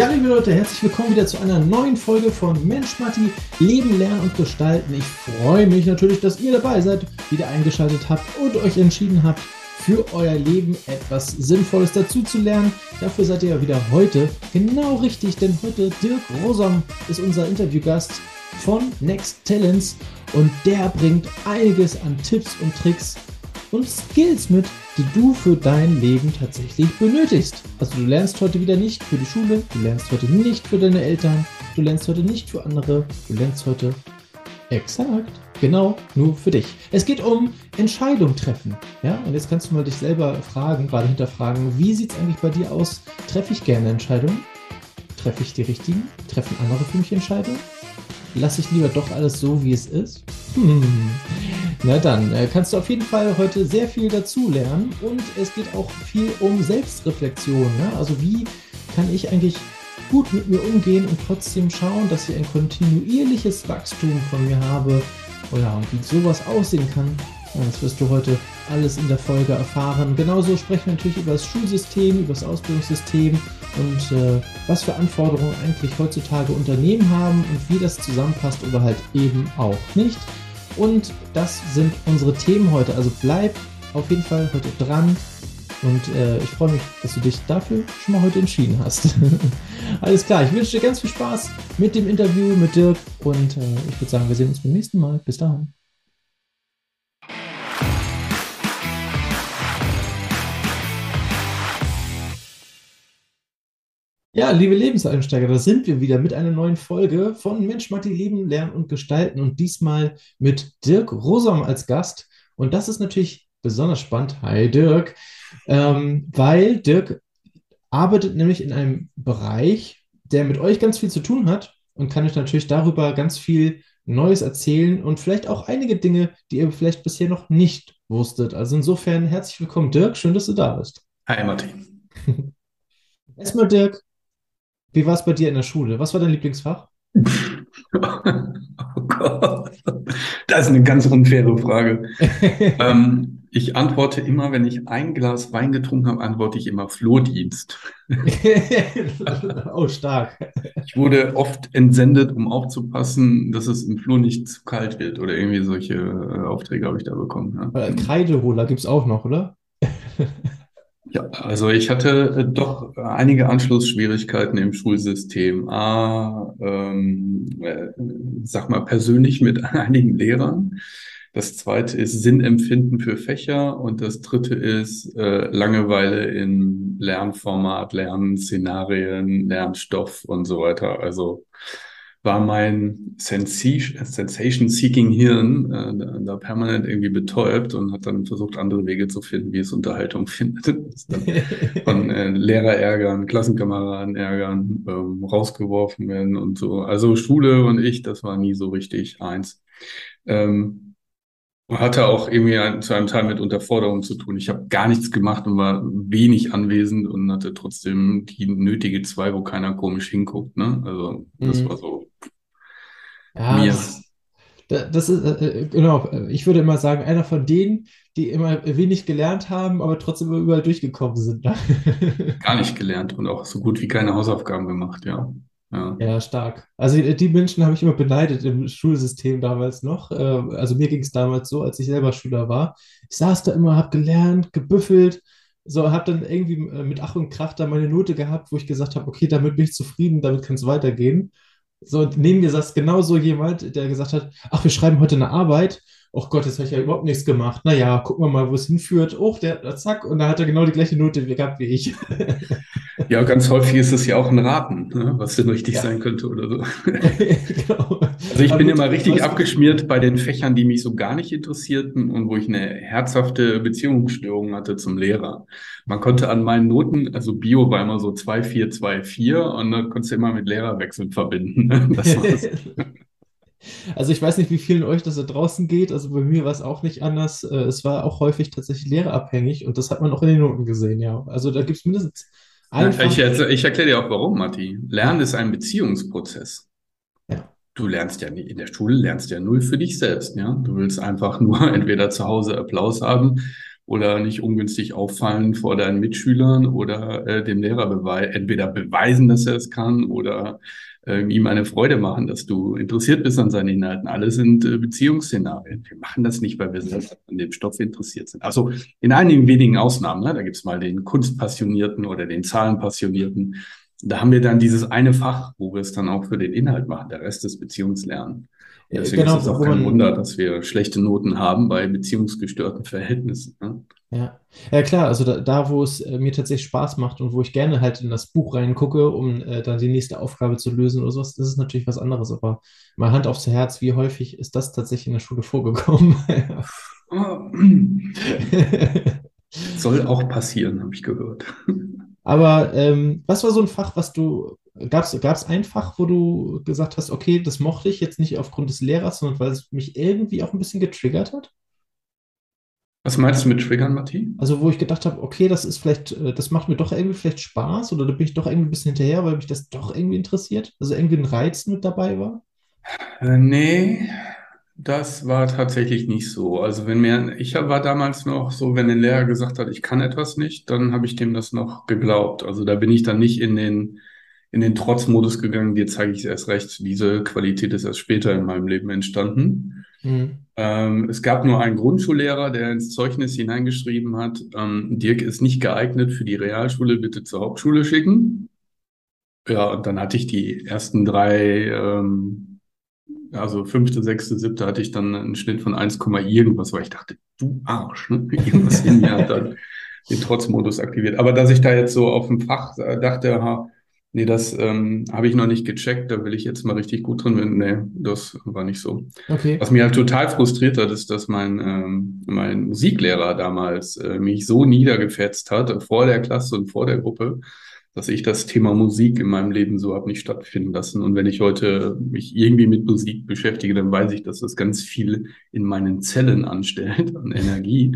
Ja, liebe Leute, herzlich willkommen wieder zu einer neuen Folge von Mensch Matti, Leben, Lernen und Gestalten. Ich freue mich natürlich, dass ihr dabei seid, wieder eingeschaltet habt und euch entschieden habt, für euer Leben etwas Sinnvolles dazu zu lernen. Dafür seid ihr ja wieder heute genau richtig, denn heute Dirk Rosam ist unser Interviewgast von Next Talents und der bringt einiges an Tipps und Tricks und Skills mit, die du für dein Leben tatsächlich benötigst. Also du lernst heute wieder nicht für die Schule, du lernst heute nicht für deine Eltern, du lernst heute nicht für andere, du lernst heute exakt genau nur für dich. Es geht um Entscheidung treffen. Ja, und jetzt kannst du mal dich selber fragen, gerade hinterfragen, wie sieht es eigentlich bei dir aus? Treffe ich gerne Entscheidungen? Treffe ich die richtigen? Treffen andere für mich Entscheidungen? Lasse ich lieber doch alles so, wie es ist? Hm. Na dann, äh, kannst du auf jeden Fall heute sehr viel dazu lernen und es geht auch viel um Selbstreflexion. Ne? Also wie kann ich eigentlich gut mit mir umgehen und trotzdem schauen, dass ich ein kontinuierliches Wachstum von mir habe. Oh ja, wie sowas aussehen kann, das wirst du heute alles in der Folge erfahren. Genauso sprechen wir natürlich über das Schulsystem, über das Ausbildungssystem und äh, was für Anforderungen eigentlich heutzutage Unternehmen haben und wie das zusammenpasst oder halt eben auch nicht. Und das sind unsere Themen heute. Also bleib auf jeden Fall heute dran. Und äh, ich freue mich, dass du dich dafür schon mal heute entschieden hast. Alles klar, ich wünsche dir ganz viel Spaß mit dem Interview mit Dirk und äh, ich würde sagen, wir sehen uns beim nächsten Mal. Bis dahin. Ja, liebe Lebenseinsteiger, da sind wir wieder mit einer neuen Folge von Mensch, Matti, Leben, Lernen und Gestalten und diesmal mit Dirk Rosam als Gast. Und das ist natürlich besonders spannend. Hi Dirk, ähm, weil Dirk arbeitet nämlich in einem Bereich, der mit euch ganz viel zu tun hat und kann euch natürlich darüber ganz viel Neues erzählen und vielleicht auch einige Dinge, die ihr vielleicht bisher noch nicht wusstet. Also insofern herzlich willkommen, Dirk. Schön, dass du da bist. Hi, Matti. Erstmal, Dirk, wie war es bei dir in der Schule? Was war dein Lieblingsfach? Oh Gott, das ist eine ganz unfaire Frage. ähm, ich antworte immer, wenn ich ein Glas Wein getrunken habe, antworte ich immer Flohdienst. oh, stark. Ich wurde oft entsendet, um aufzupassen, dass es im Floh nicht zu kalt wird oder irgendwie solche äh, Aufträge habe ich da bekommen. Ja. Kreideholer gibt es auch noch, oder? Ja, also ich hatte äh, doch einige Anschlussschwierigkeiten im Schulsystem. A, ähm, äh, sag mal persönlich mit einigen Lehrern. Das zweite ist Sinnempfinden für Fächer und das dritte ist äh, Langeweile im Lernformat, Lernszenarien, Lernstoff und so weiter. Also war mein Sensation-Seeking Hirn äh, da permanent irgendwie betäubt und hat dann versucht, andere Wege zu finden, wie es Unterhaltung findet. von äh, Lehrer ärgern, Klassenkameraden ärgern, ähm, rausgeworfen werden und so. Also Schule und ich, das war nie so richtig eins. Ähm, hatte auch irgendwie ein, zu einem Teil mit Unterforderung zu tun. Ich habe gar nichts gemacht und war wenig anwesend und hatte trotzdem die nötige zwei, wo keiner komisch hinguckt. Ne? Also das mhm. war so ja, mir. Das, das ist, äh, äh, genau, ich würde immer sagen, einer von denen, die immer wenig gelernt haben, aber trotzdem überall durchgekommen sind. Ne? Gar nicht gelernt und auch so gut wie keine Hausaufgaben gemacht, ja. Ja. ja, stark. Also die Menschen habe ich immer beneidet im Schulsystem damals noch. Ähm, also mir ging es damals so, als ich selber Schüler war. Ich saß da immer, habe gelernt, gebüffelt, so habe dann irgendwie äh, mit Ach und Krach da meine Note gehabt, wo ich gesagt habe, okay, damit bin ich zufrieden, damit kann es weitergehen. So, neben mir saß genauso jemand, der gesagt hat, ach, wir schreiben heute eine Arbeit oh Gott, jetzt habe ich ja überhaupt nichts gemacht. Naja, gucken wir mal, wo es hinführt. Oh, der, zack, und da hat er genau die gleiche Note gehabt wie ich. Ja, ganz häufig ist es ja auch ein Raten, ne, was denn richtig ja. sein könnte oder so. genau. Also ich Aber bin immer richtig abgeschmiert bei den Fächern, die mich so gar nicht interessierten und wo ich eine herzhafte Beziehungsstörung hatte zum Lehrer. Man konnte an meinen Noten, also Bio war immer so 2, 4, 2, 4 und dann konntest du immer mit Lehrerwechseln verbinden. Ne? Das war's. Also ich weiß nicht, wie vielen euch das da draußen geht. Also bei mir war es auch nicht anders. Äh, es war auch häufig tatsächlich lehrerabhängig und das hat man auch in den Noten gesehen, ja. Also da gibt es mindestens einfach... Ich, ich erkläre dir auch warum, Matti. Lernen ist ein Beziehungsprozess. Ja. Du lernst ja in der Schule lernst ja null für dich selbst, ja. Du willst einfach nur entweder zu Hause Applaus haben oder nicht ungünstig auffallen vor deinen Mitschülern oder äh, dem Lehrer bewei entweder beweisen, dass er es kann oder äh, ihm eine Freude machen, dass du interessiert bist an seinen Inhalten. Alle sind äh, Beziehungsszenarien. Wir machen das nicht, weil wir selbst an dem Stoff interessiert sind. Also in einigen wenigen Ausnahmen, ne? da gibt's mal den Kunstpassionierten oder den Zahlenpassionierten. Da haben wir dann dieses eine Fach, wo wir es dann auch für den Inhalt machen. Der Rest ist Beziehungslernen. Deswegen genau, ist es auch kein Wunder, dass wir schlechte Noten haben bei beziehungsgestörten Verhältnissen. Ne? Ja. ja, klar, also da, da, wo es äh, mir tatsächlich Spaß macht und wo ich gerne halt in das Buch reingucke, um äh, dann die nächste Aufgabe zu lösen oder sowas, das ist natürlich was anderes. Aber mal Hand aufs Herz, wie häufig ist das tatsächlich in der Schule vorgekommen? Soll auch passieren, habe ich gehört. Aber ähm, was war so ein Fach, was du Gab es ein Fach, wo du gesagt hast, okay, das mochte ich jetzt nicht aufgrund des Lehrers, sondern weil es mich irgendwie auch ein bisschen getriggert hat? Was meinst du mit Triggern, Matti? Also, wo ich gedacht habe, okay, das ist vielleicht, äh, das macht mir doch irgendwie vielleicht Spaß oder da bin ich doch irgendwie ein bisschen hinterher, weil mich das doch irgendwie interessiert. Also irgendwie ein Reiz mit dabei war? Äh, nee, das war tatsächlich nicht so. Also wenn mir, ich war damals noch so, wenn ein Lehrer gesagt hat, ich kann etwas nicht, dann habe ich dem das noch geglaubt. Also da bin ich dann nicht in den in den Trotzmodus gegangen, dir zeige ich es erst recht. Diese Qualität ist erst später in meinem Leben entstanden. Mhm. Ähm, es gab nur einen Grundschullehrer, der ins Zeugnis hineingeschrieben hat, ähm, Dirk ist nicht geeignet für die Realschule, bitte zur Hauptschule schicken. Ja, und dann hatte ich die ersten drei, ähm, also fünfte, sechste, siebte hatte ich dann einen Schnitt von 1, irgendwas, weil ich dachte, du Arsch, ne? Irgendwas in mir hat dann den Trotzmodus aktiviert. Aber dass ich da jetzt so auf dem Fach dachte, ha, Nee, das ähm, habe ich noch nicht gecheckt. Da will ich jetzt mal richtig gut drin werden. Nee, das war nicht so. Okay. Was mich halt total frustriert hat, ist, dass mein, ähm, mein Musiklehrer damals äh, mich so niedergefetzt hat, vor der Klasse und vor der Gruppe, dass ich das Thema Musik in meinem Leben so habe nicht stattfinden lassen. Und wenn ich heute mich irgendwie mit Musik beschäftige, dann weiß ich, dass das ganz viel in meinen Zellen anstellt an Energie.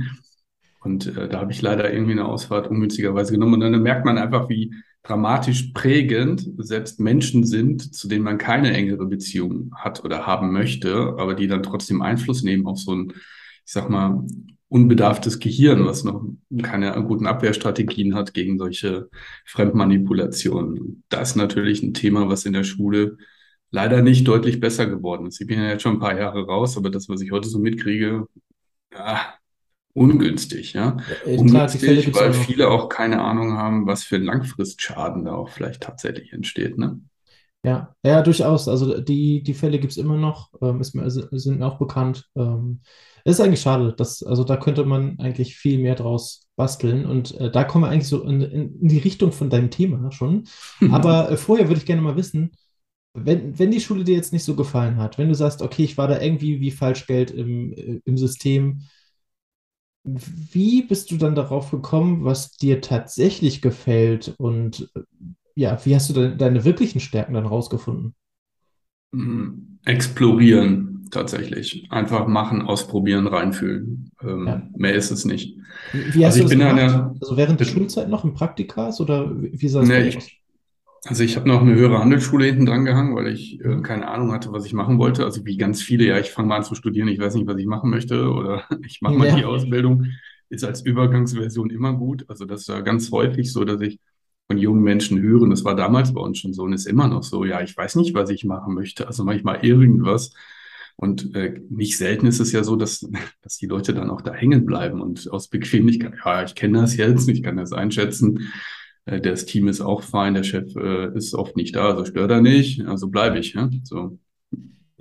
Und äh, da habe ich leider irgendwie eine Ausfahrt ungünstigerweise genommen. Und dann merkt man einfach, wie dramatisch prägend selbst Menschen sind, zu denen man keine engere Beziehung hat oder haben möchte, aber die dann trotzdem Einfluss nehmen auf so ein, ich sag mal, unbedarftes Gehirn, was noch keine guten Abwehrstrategien hat gegen solche Fremdmanipulationen. Das ist natürlich ein Thema, was in der Schule leider nicht deutlich besser geworden ist. Ich bin ja jetzt schon ein paar Jahre raus, aber das, was ich heute so mitkriege, ja, ungünstig, ja. ja ungünstig, weil auch viele auch keine Ahnung haben, was für Langfristschaden da auch vielleicht tatsächlich entsteht, ne? Ja, ja, durchaus. Also die, die Fälle gibt es immer noch, ähm, ist mir, sind mir auch bekannt. Ähm, ist eigentlich schade, dass, also da könnte man eigentlich viel mehr draus basteln. Und äh, da kommen wir eigentlich so in, in, die Richtung von deinem Thema schon. Aber äh, vorher würde ich gerne mal wissen, wenn, wenn die Schule dir jetzt nicht so gefallen hat, wenn du sagst, okay, ich war da irgendwie wie Falschgeld im, äh, im System, wie bist du dann darauf gekommen, was dir tatsächlich gefällt und ja, wie hast du de deine wirklichen Stärken dann rausgefunden? Mhm. Explorieren tatsächlich. Einfach machen, ausprobieren, reinfühlen. Ähm, ja. Mehr ist es nicht. Wie hast also du das gemacht? Eine, also während der Schulzeit noch im Praktikas oder wie sah es nee, aus? Also ich habe noch eine höhere Handelsschule hinten dran gehangen, weil ich äh, keine Ahnung hatte, was ich machen wollte. Also wie ganz viele, ja, ich fange mal an zu studieren, ich weiß nicht, was ich machen möchte oder ich mache mal ja. die Ausbildung. Ist als Übergangsversion immer gut. Also das war ganz häufig so, dass ich von jungen Menschen höre, das war damals bei uns schon so und ist immer noch so, ja, ich weiß nicht, was ich machen möchte. Also manchmal irgendwas. Und äh, nicht selten ist es ja so, dass, dass die Leute dann auch da hängen bleiben und aus Bequemlichkeit, ja, ich kenne das jetzt, ich kann das einschätzen das Team ist auch fein, der Chef äh, ist oft nicht da, also stört er nicht, also bleibe ich. Ja, so.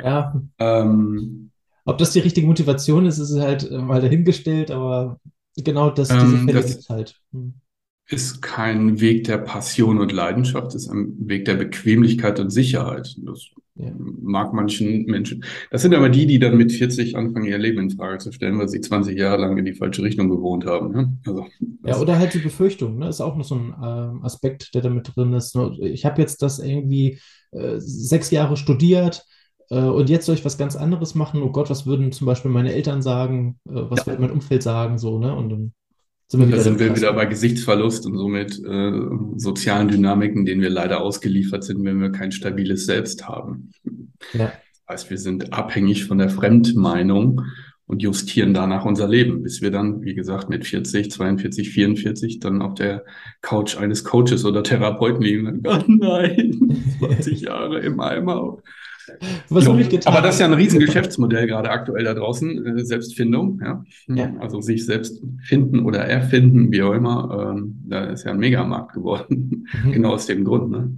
ja. Ähm, Ob das die richtige Motivation ist, ist halt äh, mal dahingestellt, aber genau das, diese ähm, Fälle gibt es halt. Hm ist kein Weg der Passion und Leidenschaft, ist ein Weg der Bequemlichkeit und Sicherheit. Das ja. mag manchen Menschen. Das sind aber die, die dann mit 40 anfangen, ihr Leben in Frage zu stellen, weil sie 20 Jahre lang in die falsche Richtung gewohnt haben. Ne? Also, ja, oder halt die Befürchtung, ne? ist auch noch so ein äh, Aspekt, der damit drin ist. Ich habe jetzt das irgendwie äh, sechs Jahre studiert, äh, und jetzt soll ich was ganz anderes machen. Oh Gott, was würden zum Beispiel meine Eltern sagen? Äh, was ja. wird mein Umfeld sagen? So, ne? Und dann sind wir wieder da sind wir wieder bei Gesichtsverlust und somit äh, sozialen Dynamiken, denen wir leider ausgeliefert sind, wenn wir kein stabiles Selbst haben. Ja. Das heißt, wir sind abhängig von der Fremdmeinung und justieren danach unser Leben, bis wir dann, wie gesagt, mit 40, 42, 44 dann auf der Couch eines Coaches oder Therapeuten liegen oh nein, 20 Jahre im Eimer. Was jo, aber das ist ja ein riesen Geschäftsmodell gerade aktuell da draußen, äh, Selbstfindung. Ja? ja? Also sich selbst finden oder erfinden, wie auch immer. Ähm, da ist ja ein Megamarkt geworden. Mhm. genau aus dem Grund. Ne?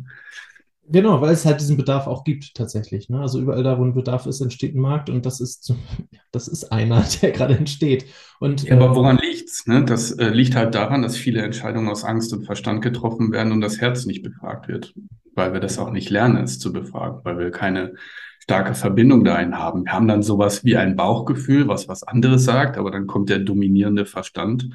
Genau, weil es halt diesen Bedarf auch gibt tatsächlich. Ne? Also überall da, wo ein Bedarf ist, entsteht ein Markt und das ist, das ist einer, der gerade entsteht. Und, ja, aber äh, woran liegt's? Ne? Das äh, liegt halt daran, dass viele Entscheidungen aus Angst und Verstand getroffen werden und das Herz nicht befragt wird, weil wir das auch nicht lernen, es zu befragen, weil wir keine starke Verbindung dahin haben. Wir haben dann sowas wie ein Bauchgefühl, was was anderes sagt, aber dann kommt der dominierende Verstand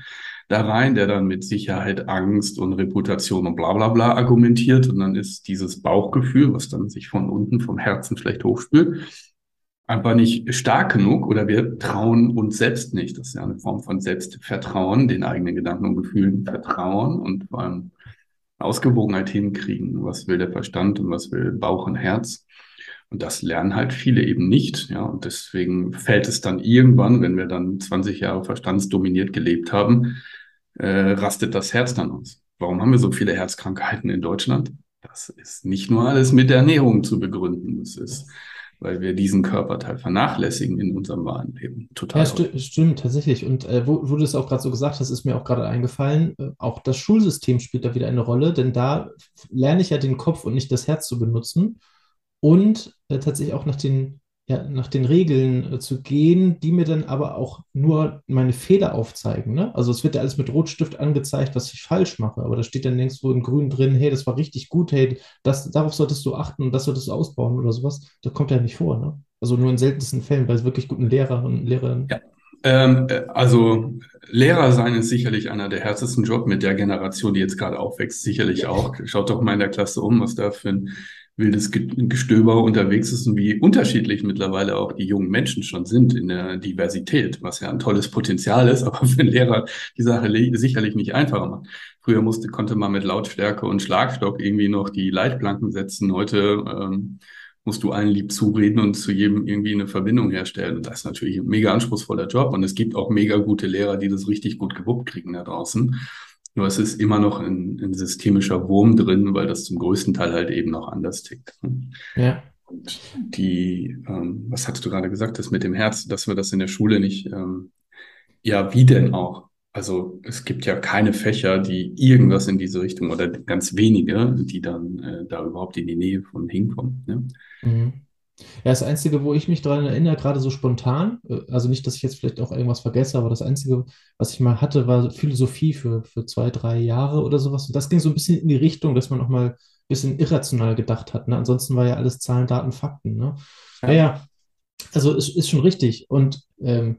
da rein, der dann mit Sicherheit, Angst und Reputation und bla bla bla argumentiert. Und dann ist dieses Bauchgefühl, was dann sich von unten vom Herzen vielleicht hochspült, einfach nicht stark genug oder wir trauen uns selbst nicht. Das ist ja eine Form von Selbstvertrauen, den eigenen Gedanken und Gefühlen vertrauen und vor allem Ausgewogenheit hinkriegen. Was will der Verstand und was will Bauch und Herz? Und das lernen halt viele eben nicht. Ja, und deswegen fällt es dann irgendwann, wenn wir dann 20 Jahre verstandsdominiert gelebt haben, äh, rastet das Herz dann aus. Warum haben wir so viele Herzkrankheiten in Deutschland? Das ist nicht nur alles mit Ernährung zu begründen. Das ist, weil wir diesen Körperteil vernachlässigen in unserem wahren Leben. Total. Ja, sti stimmt, tatsächlich. Und äh, wo, wo, du es auch gerade so gesagt hast, ist mir auch gerade eingefallen, äh, auch das Schulsystem spielt da wieder eine Rolle, denn da lerne ich ja den Kopf und nicht das Herz zu benutzen und äh, tatsächlich auch nach den ja, nach den Regeln äh, zu gehen, die mir dann aber auch nur meine Fehler aufzeigen. Ne? Also es wird ja alles mit Rotstift angezeigt, was ich falsch mache, aber da steht dann nirgendwo in grün drin, hey, das war richtig gut, hey, das, darauf solltest du achten und das solltest du ausbauen oder sowas. Das kommt ja nicht vor. Ne? Also nur in seltensten Fällen bei wirklich guten Lehrern und Lehrerinnen. Ja. Ähm, äh, also Lehrer sein ist sicherlich einer der härtesten Job mit der Generation, die jetzt gerade aufwächst, sicherlich auch. Schaut doch mal in der Klasse um, was da für ein wildes Gestöber unterwegs ist und wie unterschiedlich mittlerweile auch die jungen Menschen schon sind in der Diversität, was ja ein tolles Potenzial ist, aber für einen Lehrer die Sache sicherlich nicht einfacher macht. Früher musste, konnte man mit Lautstärke und Schlagstock irgendwie noch die Leitplanken setzen. Heute ähm, musst du allen lieb zureden und zu jedem irgendwie eine Verbindung herstellen. Und das ist natürlich ein mega anspruchsvoller Job. Und es gibt auch mega gute Lehrer, die das richtig gut gewuppt kriegen da draußen. Nur es ist immer noch ein, ein systemischer Wurm drin, weil das zum größten Teil halt eben noch anders tickt. Ja. Und die, ähm, was hattest du gerade gesagt, das mit dem Herz, dass wir das in der Schule nicht, ähm, ja, wie denn auch? Also es gibt ja keine Fächer, die irgendwas in diese Richtung oder ganz wenige, die dann äh, da überhaupt in die Nähe von hinkommen. Ne? Mhm. Ja, das Einzige, wo ich mich daran erinnere, gerade so spontan, äh, also nicht, dass ich jetzt vielleicht auch irgendwas vergesse, aber das Einzige, was ich mal hatte, war Philosophie für, für zwei, drei Jahre oder sowas. Und das ging so ein bisschen in die Richtung, dass man auch mal ein bisschen irrational gedacht hat. Ne? Ansonsten war ja alles Zahlen, Daten, Fakten. Ne? Ja, ja, also ist, ist schon richtig. Und ähm,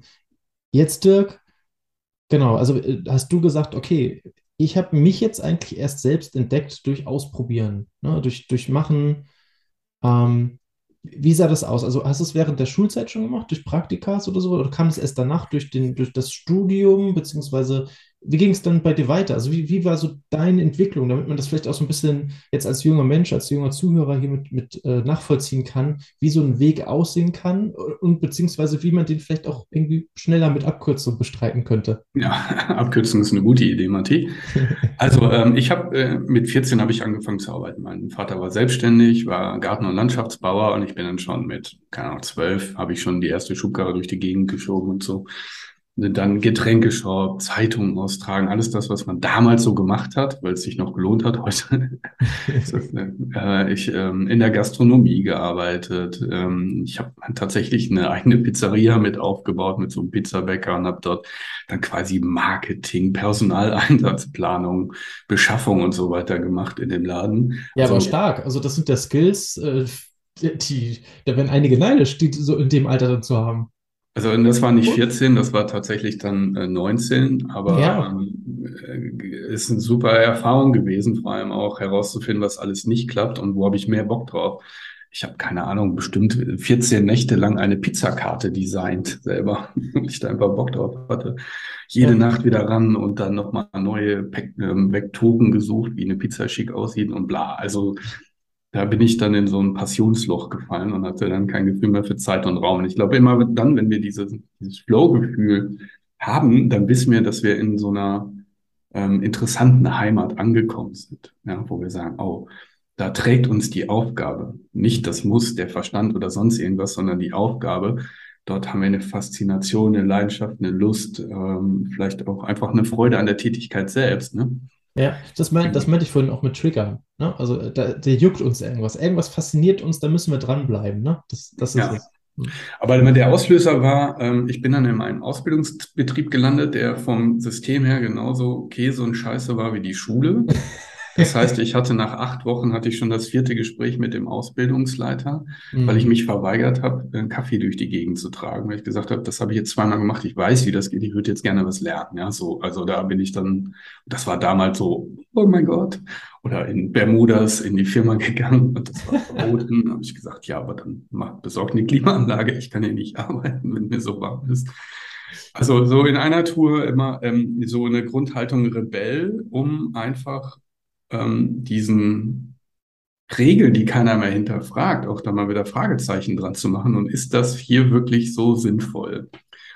jetzt, Dirk, genau, also äh, hast du gesagt, okay, ich habe mich jetzt eigentlich erst selbst entdeckt durch Ausprobieren, ne? durch, durch Machen. Ähm, wie sah das aus? Also hast du es während der Schulzeit schon gemacht, durch Praktikas oder so? Oder kam es erst danach durch, den, durch das Studium, beziehungsweise wie ging es dann bei dir weiter? Also wie, wie war so deine Entwicklung, damit man das vielleicht auch so ein bisschen jetzt als junger Mensch, als junger Zuhörer hier mit, mit äh, nachvollziehen kann, wie so ein Weg aussehen kann und beziehungsweise wie man den vielleicht auch irgendwie schneller mit Abkürzung bestreiten könnte? Ja, Abkürzung ist eine gute Idee, Matti. Also ähm, ich habe äh, mit 14 habe ich angefangen zu arbeiten. Mein Vater war selbstständig, war Garten- und Landschaftsbauer und ich bin dann schon mit, keine Ahnung, zwölf, habe ich schon die erste Schubkarre durch die Gegend geschoben und so dann Getränkeshop, Zeitungen austragen, alles das, was man damals so gemacht hat, weil es sich noch gelohnt hat. Heute äh, ich ähm, in der Gastronomie gearbeitet. Ähm, ich habe tatsächlich eine eigene Pizzeria mit aufgebaut mit so einem Pizzabäcker und habe dort dann quasi Marketing, Personaleinsatzplanung, Beschaffung und so weiter gemacht in dem Laden. Ja, also, aber stark. Also das sind ja Skills, äh, die, da werden einige neidisch, die so in dem Alter dann zu haben. Also das war nicht 14, das war tatsächlich dann äh, 19, aber ja. ähm, äh, ist eine super Erfahrung gewesen, vor allem auch herauszufinden, was alles nicht klappt und wo habe ich mehr Bock drauf. Ich habe keine Ahnung, bestimmt 14 Nächte lang eine Pizzakarte designt selber, weil ich da einfach Bock drauf hatte. Jede ja. Nacht wieder ran und dann nochmal neue Pack, ähm, Vektoren gesucht, wie eine Pizza schick aussieht und bla. Also da bin ich dann in so ein Passionsloch gefallen und hatte dann kein Gefühl mehr für Zeit und Raum. Und ich glaube, immer dann, wenn wir dieses, dieses Flow-Gefühl haben, dann wissen wir, dass wir in so einer ähm, interessanten Heimat angekommen sind, ja, wo wir sagen, oh, da trägt uns die Aufgabe, nicht das Muss, der Verstand oder sonst irgendwas, sondern die Aufgabe. Dort haben wir eine Faszination, eine Leidenschaft, eine Lust, ähm, vielleicht auch einfach eine Freude an der Tätigkeit selbst. Ne? Ja, das, mein, das meinte ich vorhin auch mit Triggern. Ne? Also da, der juckt uns irgendwas. Irgendwas fasziniert uns, da müssen wir dranbleiben. Ne? Das, das ist ja. es. Hm. Aber der Auslöser war, ähm, ich bin dann in einem Ausbildungsbetrieb gelandet, der vom System her genauso Käse und Scheiße war wie die Schule. Das heißt, ich hatte nach acht Wochen hatte ich schon das vierte Gespräch mit dem Ausbildungsleiter, mhm. weil ich mich verweigert habe, einen Kaffee durch die Gegend zu tragen, weil ich gesagt habe, das habe ich jetzt zweimal gemacht, ich weiß, wie das geht, ich würde jetzt gerne was lernen. Ja, so, also da bin ich dann, das war damals so, oh mein Gott, oder in Bermudas in die Firma gegangen und das war verboten. da habe ich gesagt, ja, aber dann mach, besorgt eine Klimaanlage, ich kann hier nicht arbeiten, wenn mir so warm ist. Also so in einer Tour immer ähm, so eine Grundhaltung Rebell, um einfach ähm, diesen Regeln, die keiner mehr hinterfragt, auch da mal wieder Fragezeichen dran zu machen. Und ist das hier wirklich so sinnvoll?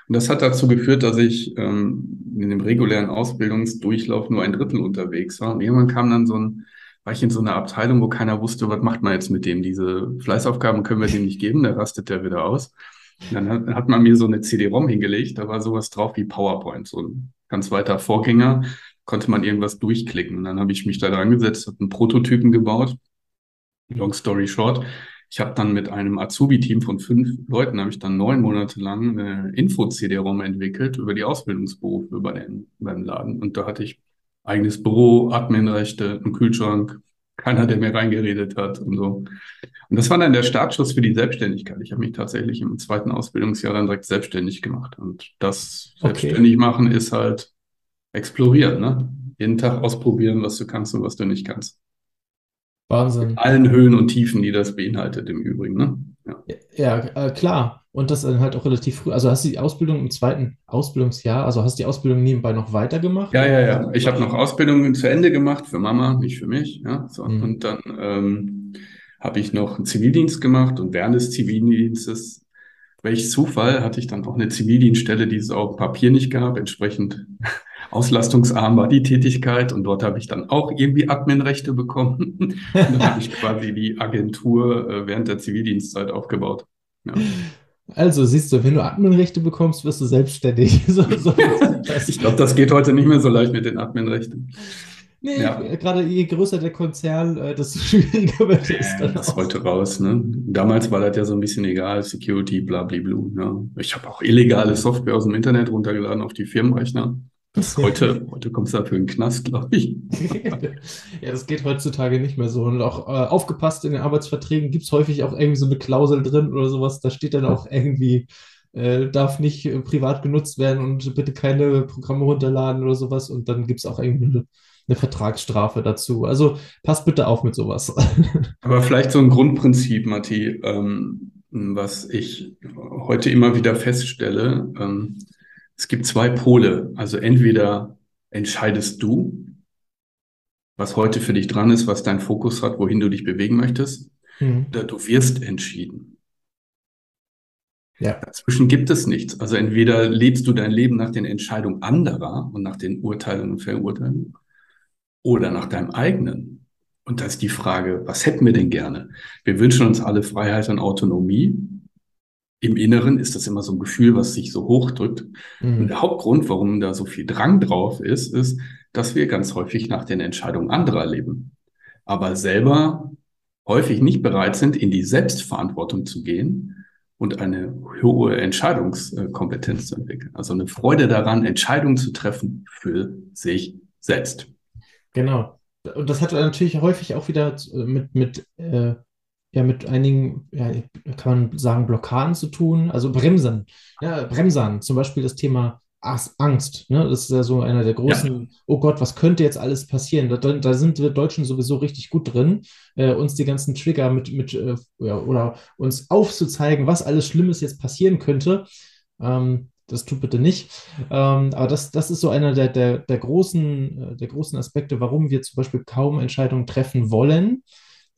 Und das hat dazu geführt, dass ich ähm, in dem regulären Ausbildungsdurchlauf nur ein Drittel unterwegs war. Und irgendwann kam dann so ein, war ich in so einer Abteilung, wo keiner wusste, was macht man jetzt mit dem? Diese Fleißaufgaben können wir dem nicht geben, da rastet der wieder aus. Und dann hat, hat man mir so eine CD-ROM hingelegt, da war sowas drauf wie PowerPoint, so ein ganz weiter Vorgänger, konnte man irgendwas durchklicken. Und dann habe ich mich da dran gesetzt, habe einen Prototypen gebaut. Long story short. Ich habe dann mit einem Azubi-Team von fünf Leuten, habe ich dann neun Monate lang eine Info-CD-ROM entwickelt über die Ausbildungsberufe bei den, beim Laden. Und da hatte ich eigenes Büro, Adminrechte, einen Kühlschrank, keiner, der mir reingeredet hat und so. Und das war dann der Startschuss für die Selbstständigkeit. Ich habe mich tatsächlich im zweiten Ausbildungsjahr dann direkt selbstständig gemacht. Und das okay. selbstständig machen ist halt explorieren, ne? Jeden Tag ausprobieren, was du kannst und was du nicht kannst. Wahnsinn. Mit allen Höhen und Tiefen, die das beinhaltet im Übrigen, ne? Ja, ja äh, klar. Und das dann halt auch relativ früh. Also hast du die Ausbildung im zweiten Ausbildungsjahr, also hast du die Ausbildung nebenbei noch weitergemacht? Ja, ja, ja. Ich habe noch Ausbildungen zu Ende gemacht für Mama, nicht für mich. Ja, so. Mhm. Und dann ähm, habe ich noch einen Zivildienst gemacht und während des Zivildienstes welch Zufall hatte ich dann auch eine Zivildienststelle, die es auf Papier nicht gab. Entsprechend auslastungsarm war die Tätigkeit und dort habe ich dann auch irgendwie Adminrechte bekommen. und dann habe ich quasi die Agentur äh, während der Zivildienstzeit aufgebaut. Ja. Also siehst du, wenn du Adminrechte bekommst, wirst du selbstständig. so, so ich glaube, das geht heute nicht mehr so leicht mit den Adminrechten. Nee, ja. gerade je größer der Konzern, äh, desto schwieriger wird es dann. Das ist heute raus. Ne? Damals war das ja so ein bisschen egal, Security, blablabla. Ne? Ich habe auch illegale Software aus dem Internet runtergeladen auf die Firmenrechner. Das heute, heute kommst du dafür in den Knast, glaube ich. ja, das geht heutzutage nicht mehr so. Und auch äh, aufgepasst, in den Arbeitsverträgen gibt es häufig auch irgendwie so eine Klausel drin oder sowas. Da steht dann auch irgendwie, äh, darf nicht äh, privat genutzt werden und bitte keine Programme runterladen oder sowas. Und dann gibt es auch irgendwie eine, eine Vertragsstrafe dazu. Also passt bitte auf mit sowas. Aber vielleicht so ein Grundprinzip, Matti, ähm, was ich heute immer wieder feststelle. Ähm, es gibt zwei Pole. Also entweder entscheidest du, was heute für dich dran ist, was dein Fokus hat, wohin du dich bewegen möchtest, mhm. oder du wirst entschieden. Ja. Dazwischen gibt es nichts. Also entweder lebst du dein Leben nach den Entscheidungen anderer und nach den Urteilen und Verurteilen oder nach deinem eigenen. Und da ist die Frage, was hätten wir denn gerne? Wir wünschen uns alle Freiheit und Autonomie im Inneren ist das immer so ein Gefühl, was sich so hochdrückt. Mhm. Und der Hauptgrund, warum da so viel Drang drauf ist, ist, dass wir ganz häufig nach den Entscheidungen anderer leben, aber selber häufig nicht bereit sind, in die Selbstverantwortung zu gehen und eine hohe Entscheidungskompetenz zu entwickeln. Also eine Freude daran, Entscheidungen zu treffen für sich selbst. Genau. Und das hat natürlich häufig auch wieder mit, mit äh, ja mit einigen, ja, kann man sagen, Blockaden zu tun, also Bremsen. Ja, Bremsern, zum Beispiel das Thema Angst. Ne? Das ist ja so einer der großen, ja. oh Gott, was könnte jetzt alles passieren? Da, da sind wir Deutschen sowieso richtig gut drin, äh, uns die ganzen Trigger mit, mit äh, ja, oder uns aufzuzeigen, was alles Schlimmes jetzt passieren könnte. Ähm, das tut bitte nicht. Ähm, aber das, das ist so einer der, der, der, großen, äh, der großen Aspekte, warum wir zum Beispiel kaum Entscheidungen treffen wollen,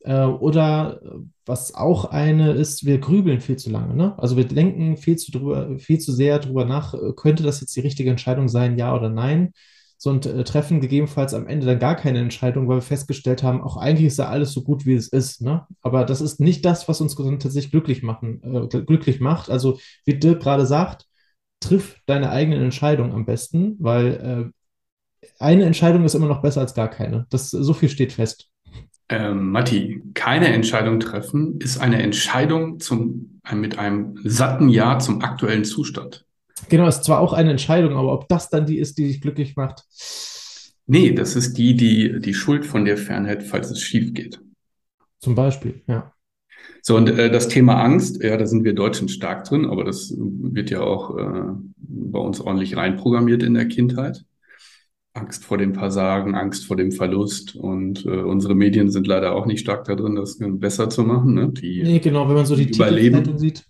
oder was auch eine ist, wir grübeln viel zu lange. Ne? Also wir denken viel zu, drüber, viel zu sehr drüber nach, äh, könnte das jetzt die richtige Entscheidung sein, ja oder nein? So und äh, treffen gegebenenfalls am Ende dann gar keine Entscheidung, weil wir festgestellt haben, auch eigentlich ist ja alles so gut, wie es ist. Ne? Aber das ist nicht das, was uns tatsächlich glücklich, machen, äh, glücklich macht. Also wie Dirk gerade sagt, triff deine eigenen Entscheidungen am besten, weil äh, eine Entscheidung ist immer noch besser als gar keine. Das, so viel steht fest. Ähm, Matti, keine Entscheidung treffen ist eine Entscheidung zum, mit einem satten Ja zum aktuellen Zustand. Genau, ist zwar auch eine Entscheidung, aber ob das dann die ist, die dich glücklich macht? Nee, das ist die, die die Schuld von dir fernhält, falls es schief geht. Zum Beispiel, ja. So, und äh, das Thema Angst, ja, da sind wir Deutschen stark drin, aber das wird ja auch äh, bei uns ordentlich reinprogrammiert in der Kindheit. Angst vor dem Versagen, Angst vor dem Verlust. Und äh, unsere Medien sind leider auch nicht stark darin, das besser zu machen. Ne? Die, nee, genau, wenn man so die, Überleben sieht.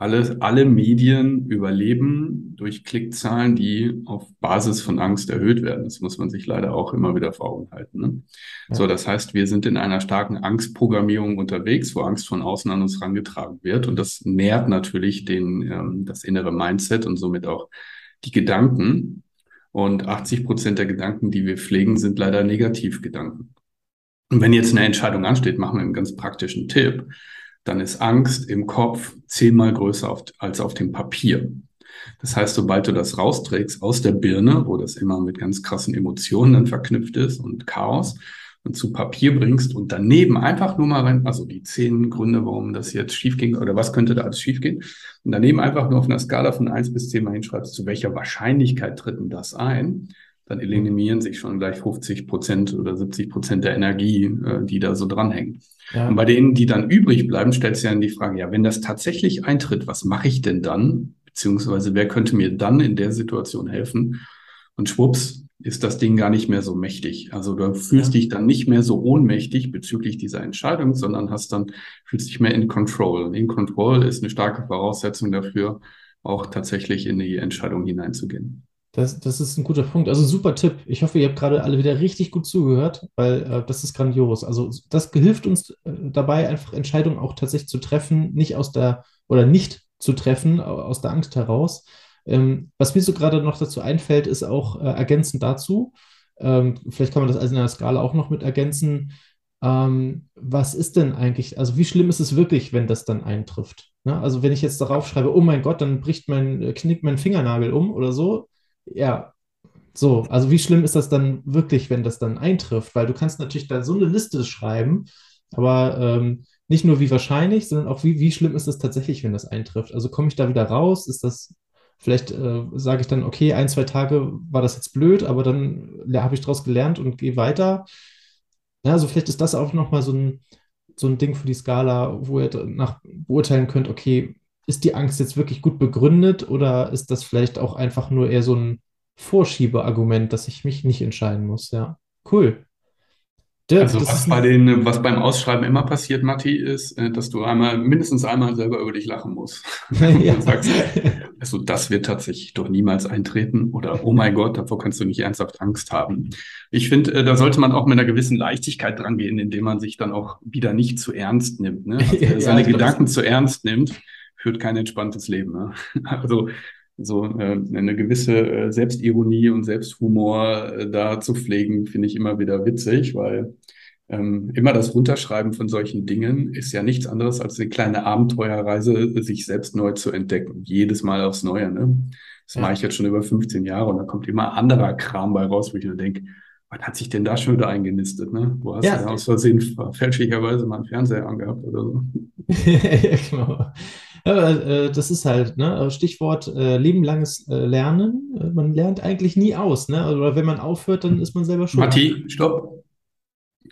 Alle, alle Medien überleben durch Klickzahlen, die auf Basis von Angst erhöht werden. Das muss man sich leider auch immer wieder vor Augen halten. Ne? Ja. So, das heißt, wir sind in einer starken Angstprogrammierung unterwegs, wo Angst von außen an uns herangetragen wird. Und das nährt natürlich den, ähm, das innere Mindset und somit auch die Gedanken. Und 80 Prozent der Gedanken, die wir pflegen, sind leider Negativgedanken. Und wenn jetzt eine Entscheidung ansteht, machen wir einen ganz praktischen Tipp, dann ist Angst im Kopf zehnmal größer auf, als auf dem Papier. Das heißt, sobald du das rausträgst aus der Birne, wo das immer mit ganz krassen Emotionen dann verknüpft ist und Chaos, zu Papier bringst und daneben einfach nur mal rein, also die zehn Gründe, warum das jetzt schief ging oder was könnte da alles schief gehen, und daneben einfach nur auf einer Skala von eins bis zehn mal hinschreibst, zu welcher Wahrscheinlichkeit tritt denn das ein, dann eliminieren sich schon gleich 50 Prozent oder 70 Prozent der Energie, äh, die da so dranhängen. Ja. Und bei denen, die dann übrig bleiben, stellst du ja die Frage, ja, wenn das tatsächlich eintritt, was mache ich denn dann? Beziehungsweise wer könnte mir dann in der Situation helfen? Und schwupps, ist das Ding gar nicht mehr so mächtig. Also du fühlst dich dann nicht mehr so ohnmächtig bezüglich dieser Entscheidung, sondern hast dann, fühlst dich mehr in Control. Und in Control ist eine starke Voraussetzung dafür, auch tatsächlich in die Entscheidung hineinzugehen. Das, das ist ein guter Punkt. Also super Tipp. Ich hoffe, ihr habt gerade alle wieder richtig gut zugehört, weil äh, das ist grandios. Also das hilft uns äh, dabei, einfach Entscheidungen auch tatsächlich zu treffen, nicht aus der oder nicht zu treffen aus der Angst heraus, ähm, was mir so gerade noch dazu einfällt, ist auch äh, ergänzend dazu, ähm, vielleicht kann man das also in der Skala auch noch mit ergänzen, ähm, was ist denn eigentlich, also wie schlimm ist es wirklich, wenn das dann eintrifft? Ne? Also wenn ich jetzt darauf schreibe, oh mein Gott, dann bricht mein, äh, knickt mein Fingernagel um oder so, ja, so, also wie schlimm ist das dann wirklich, wenn das dann eintrifft? Weil du kannst natürlich da so eine Liste schreiben, aber ähm, nicht nur wie wahrscheinlich, sondern auch wie, wie schlimm ist es tatsächlich, wenn das eintrifft? Also komme ich da wieder raus? Ist das Vielleicht äh, sage ich dann, okay, ein, zwei Tage war das jetzt blöd, aber dann habe ich daraus gelernt und gehe weiter. Ja, also vielleicht ist das auch nochmal so ein, so ein Ding für die Skala, wo ihr nach beurteilen könnt, okay, ist die Angst jetzt wirklich gut begründet oder ist das vielleicht auch einfach nur eher so ein Vorschiebeargument, dass ich mich nicht entscheiden muss? Ja, cool. Dirk, also was bei den, was beim Ausschreiben immer passiert, Matti, ist, äh, dass du einmal, mindestens einmal selber über dich lachen musst. ja. Sagst, also das wird tatsächlich doch niemals eintreten oder oh mein Gott, davor kannst du nicht ernsthaft Angst haben. Ich finde, äh, da sollte man auch mit einer gewissen Leichtigkeit dran gehen, indem man sich dann auch wieder nicht zu ernst nimmt. Ne? Also, ja, seine Gedanken zu ernst nimmt, führt kein entspanntes Leben. Ne? Also so äh, eine gewisse äh, Selbstironie und Selbsthumor äh, da zu pflegen, finde ich immer wieder witzig, weil ähm, immer das Runterschreiben von solchen Dingen ist ja nichts anderes als eine kleine Abenteuerreise, sich selbst neu zu entdecken. Jedes Mal aufs Neue. Ne? Das ja. mache ich jetzt schon über 15 Jahre und da kommt immer anderer Kram bei raus, wo ich mir denke, was hat sich denn da schon wieder eingenistet? Ne? Wo hast ja. du aus Versehen fälschlicherweise mal einen Fernseher angehabt oder so? ja, genau. Ja, äh, das ist halt, ne? Stichwort äh, lebenlanges äh, Lernen. Äh, man lernt eigentlich nie aus, ne? Oder wenn man aufhört, dann ist man selber schon. Matti, stopp.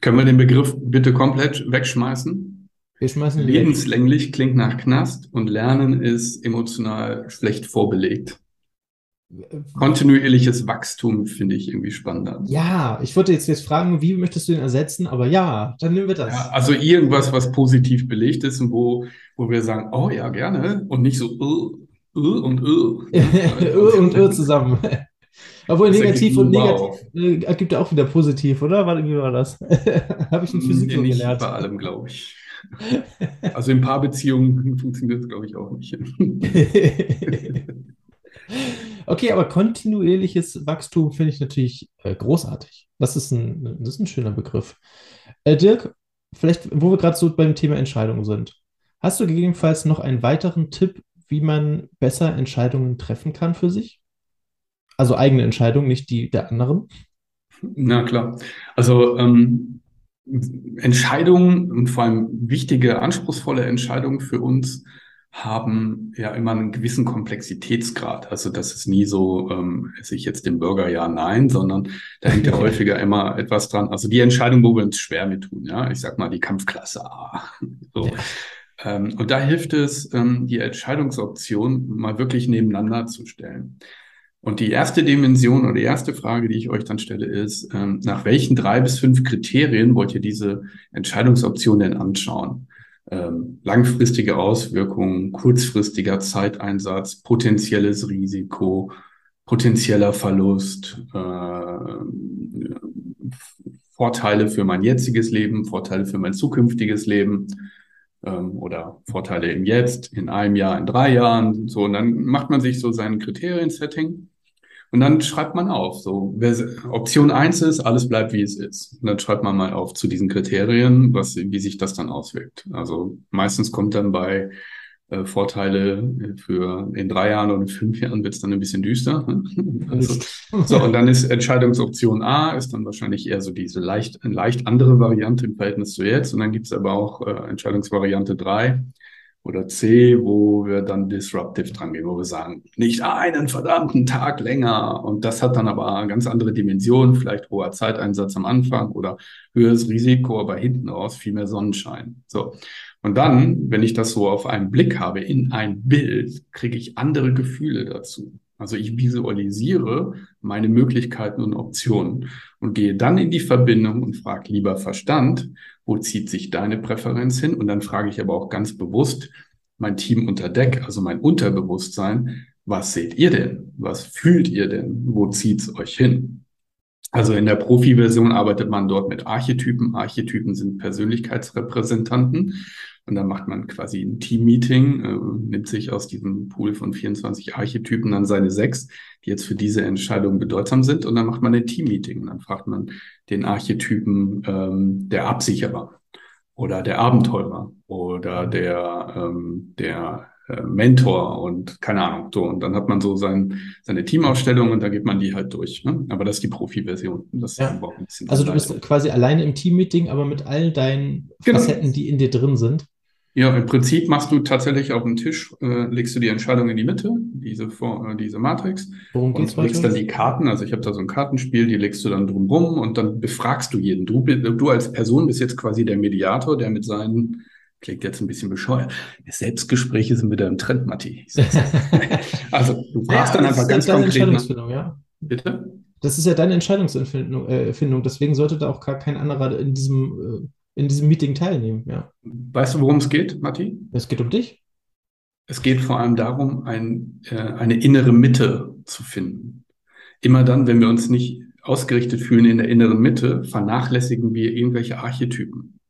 Können wir den Begriff bitte komplett wegschmeißen? Wir schmeißen ihn Lebenslänglich weg. klingt nach Knast und Lernen ist emotional schlecht vorbelegt. Kontinuierliches Wachstum finde ich irgendwie spannender. Ja, ich wollte jetzt, jetzt fragen, wie möchtest du den ersetzen? Aber ja, dann nehmen wir das. Ja, also irgendwas, was positiv belegt ist und wo, wo wir sagen, oh ja, gerne und nicht so uh, uh und uh. uh und uh zusammen. Obwohl Das negativ und wow. negativ äh, ergibt ja auch wieder positiv, oder? Warte, wie war das? Habe ich in Physik Nee, so nicht gelernt. bei allem, glaube ich. Also in Paarbeziehungen funktioniert das, glaube ich, auch nicht. Okay, aber kontinuierliches Wachstum finde ich natürlich äh, großartig. Das ist ein, das ist ein schöner Begriff. Äh, Dirk, vielleicht, wo wir gerade so beim Thema Entscheidungen sind, hast du gegebenenfalls noch einen weiteren Tipp, wie man besser Entscheidungen treffen kann für sich? Also eigene Entscheidungen, nicht die der anderen. Na klar. Also ähm, Entscheidungen und vor allem wichtige, anspruchsvolle Entscheidungen für uns haben ja immer einen gewissen Komplexitätsgrad. Also das ist nie so, ähm, esse ich jetzt den Burger ja, nein, sondern da hängt ja häufiger immer etwas dran. Also die Entscheidung, wo wir uns schwer mit tun, ja, ich sag mal die Kampfklasse A. So. Ja. Ähm, und da hilft es, ähm, die Entscheidungsoption mal wirklich nebeneinander zu stellen. Und die erste Dimension oder die erste Frage, die ich euch dann stelle, ist, ähm, nach welchen drei bis fünf Kriterien wollt ihr diese Entscheidungsoption denn anschauen? Ähm, langfristige Auswirkungen, kurzfristiger Zeiteinsatz, potenzielles Risiko, potenzieller Verlust, äh, Vorteile für mein jetziges Leben, Vorteile für mein zukünftiges Leben ähm, oder Vorteile im Jetzt, in einem Jahr, in drei Jahren. So, und dann macht man sich so sein Kriterien-Setting und dann schreibt man auf. So, wer, Option eins ist, alles bleibt wie es ist. Und dann schreibt man mal auf zu diesen Kriterien, was, wie sich das dann auswirkt. Also meistens kommt dann bei äh, Vorteile für in drei Jahren oder in fünf Jahren wird es dann ein bisschen düster. Also, so, und dann ist Entscheidungsoption A, ist dann wahrscheinlich eher so diese leicht, leicht andere Variante im Verhältnis zu jetzt. Und dann gibt es aber auch äh, Entscheidungsvariante drei oder C, wo wir dann disruptive dran gehen, wo wir sagen, nicht einen verdammten Tag länger. Und das hat dann aber ganz andere Dimensionen, vielleicht hoher Zeiteinsatz am Anfang oder höheres Risiko, aber hinten raus viel mehr Sonnenschein. So. Und dann, wenn ich das so auf einen Blick habe, in ein Bild, kriege ich andere Gefühle dazu. Also ich visualisiere meine Möglichkeiten und Optionen und gehe dann in die Verbindung und frage lieber Verstand, wo zieht sich deine Präferenz hin? Und dann frage ich aber auch ganz bewusst mein Team unter Deck, also mein Unterbewusstsein, was seht ihr denn? Was fühlt ihr denn? Wo zieht's euch hin? Also in der Profi-Version arbeitet man dort mit Archetypen. Archetypen sind Persönlichkeitsrepräsentanten. Und dann macht man quasi ein Team-Meeting, äh, nimmt sich aus diesem Pool von 24 Archetypen dann seine sechs, die jetzt für diese Entscheidung bedeutsam sind. Und dann macht man ein Team-Meeting. Und dann fragt man den Archetypen ähm, der Absicherer oder der Abenteurer oder der, ähm, der äh, Mentor und keine Ahnung. So, und dann hat man so sein, seine Teamausstellung und da geht man die halt durch. Ne? Aber das ist die Profi-Version. Das Ja. Also du bist quasi alleine im Teammeeting, aber mit all deinen Genau. Facetten, die in dir drin sind. Ja, im Prinzip machst du tatsächlich auf den Tisch, äh, legst du die Entscheidung in die Mitte, diese, Vor- äh, diese Matrix, Worum und legst dann die Karten, also ich habe da so ein Kartenspiel, die legst du dann drumrum und dann befragst du jeden. Du, du als Person bist jetzt quasi der Mediator, der mit seinen, klingt jetzt ein bisschen bescheuert, Selbstgespräche sind wieder im Trend, Matti. Also du fragst dann das einfach ganz deine konkret nach, Entscheidungsfindung, ja. bitte? Das ist ja deine Entscheidungsfindung, äh, Findung. deswegen sollte da auch gar kein anderer in diesem, äh, in diesem Meeting teilnehmen, ja. Weißt du, worum es geht, Matti? Es geht um dich. Es geht vor allem darum, ein, äh, eine innere Mitte zu finden. Immer dann, wenn wir uns nicht ausgerichtet fühlen in der inneren Mitte, vernachlässigen wir irgendwelche Archetypen.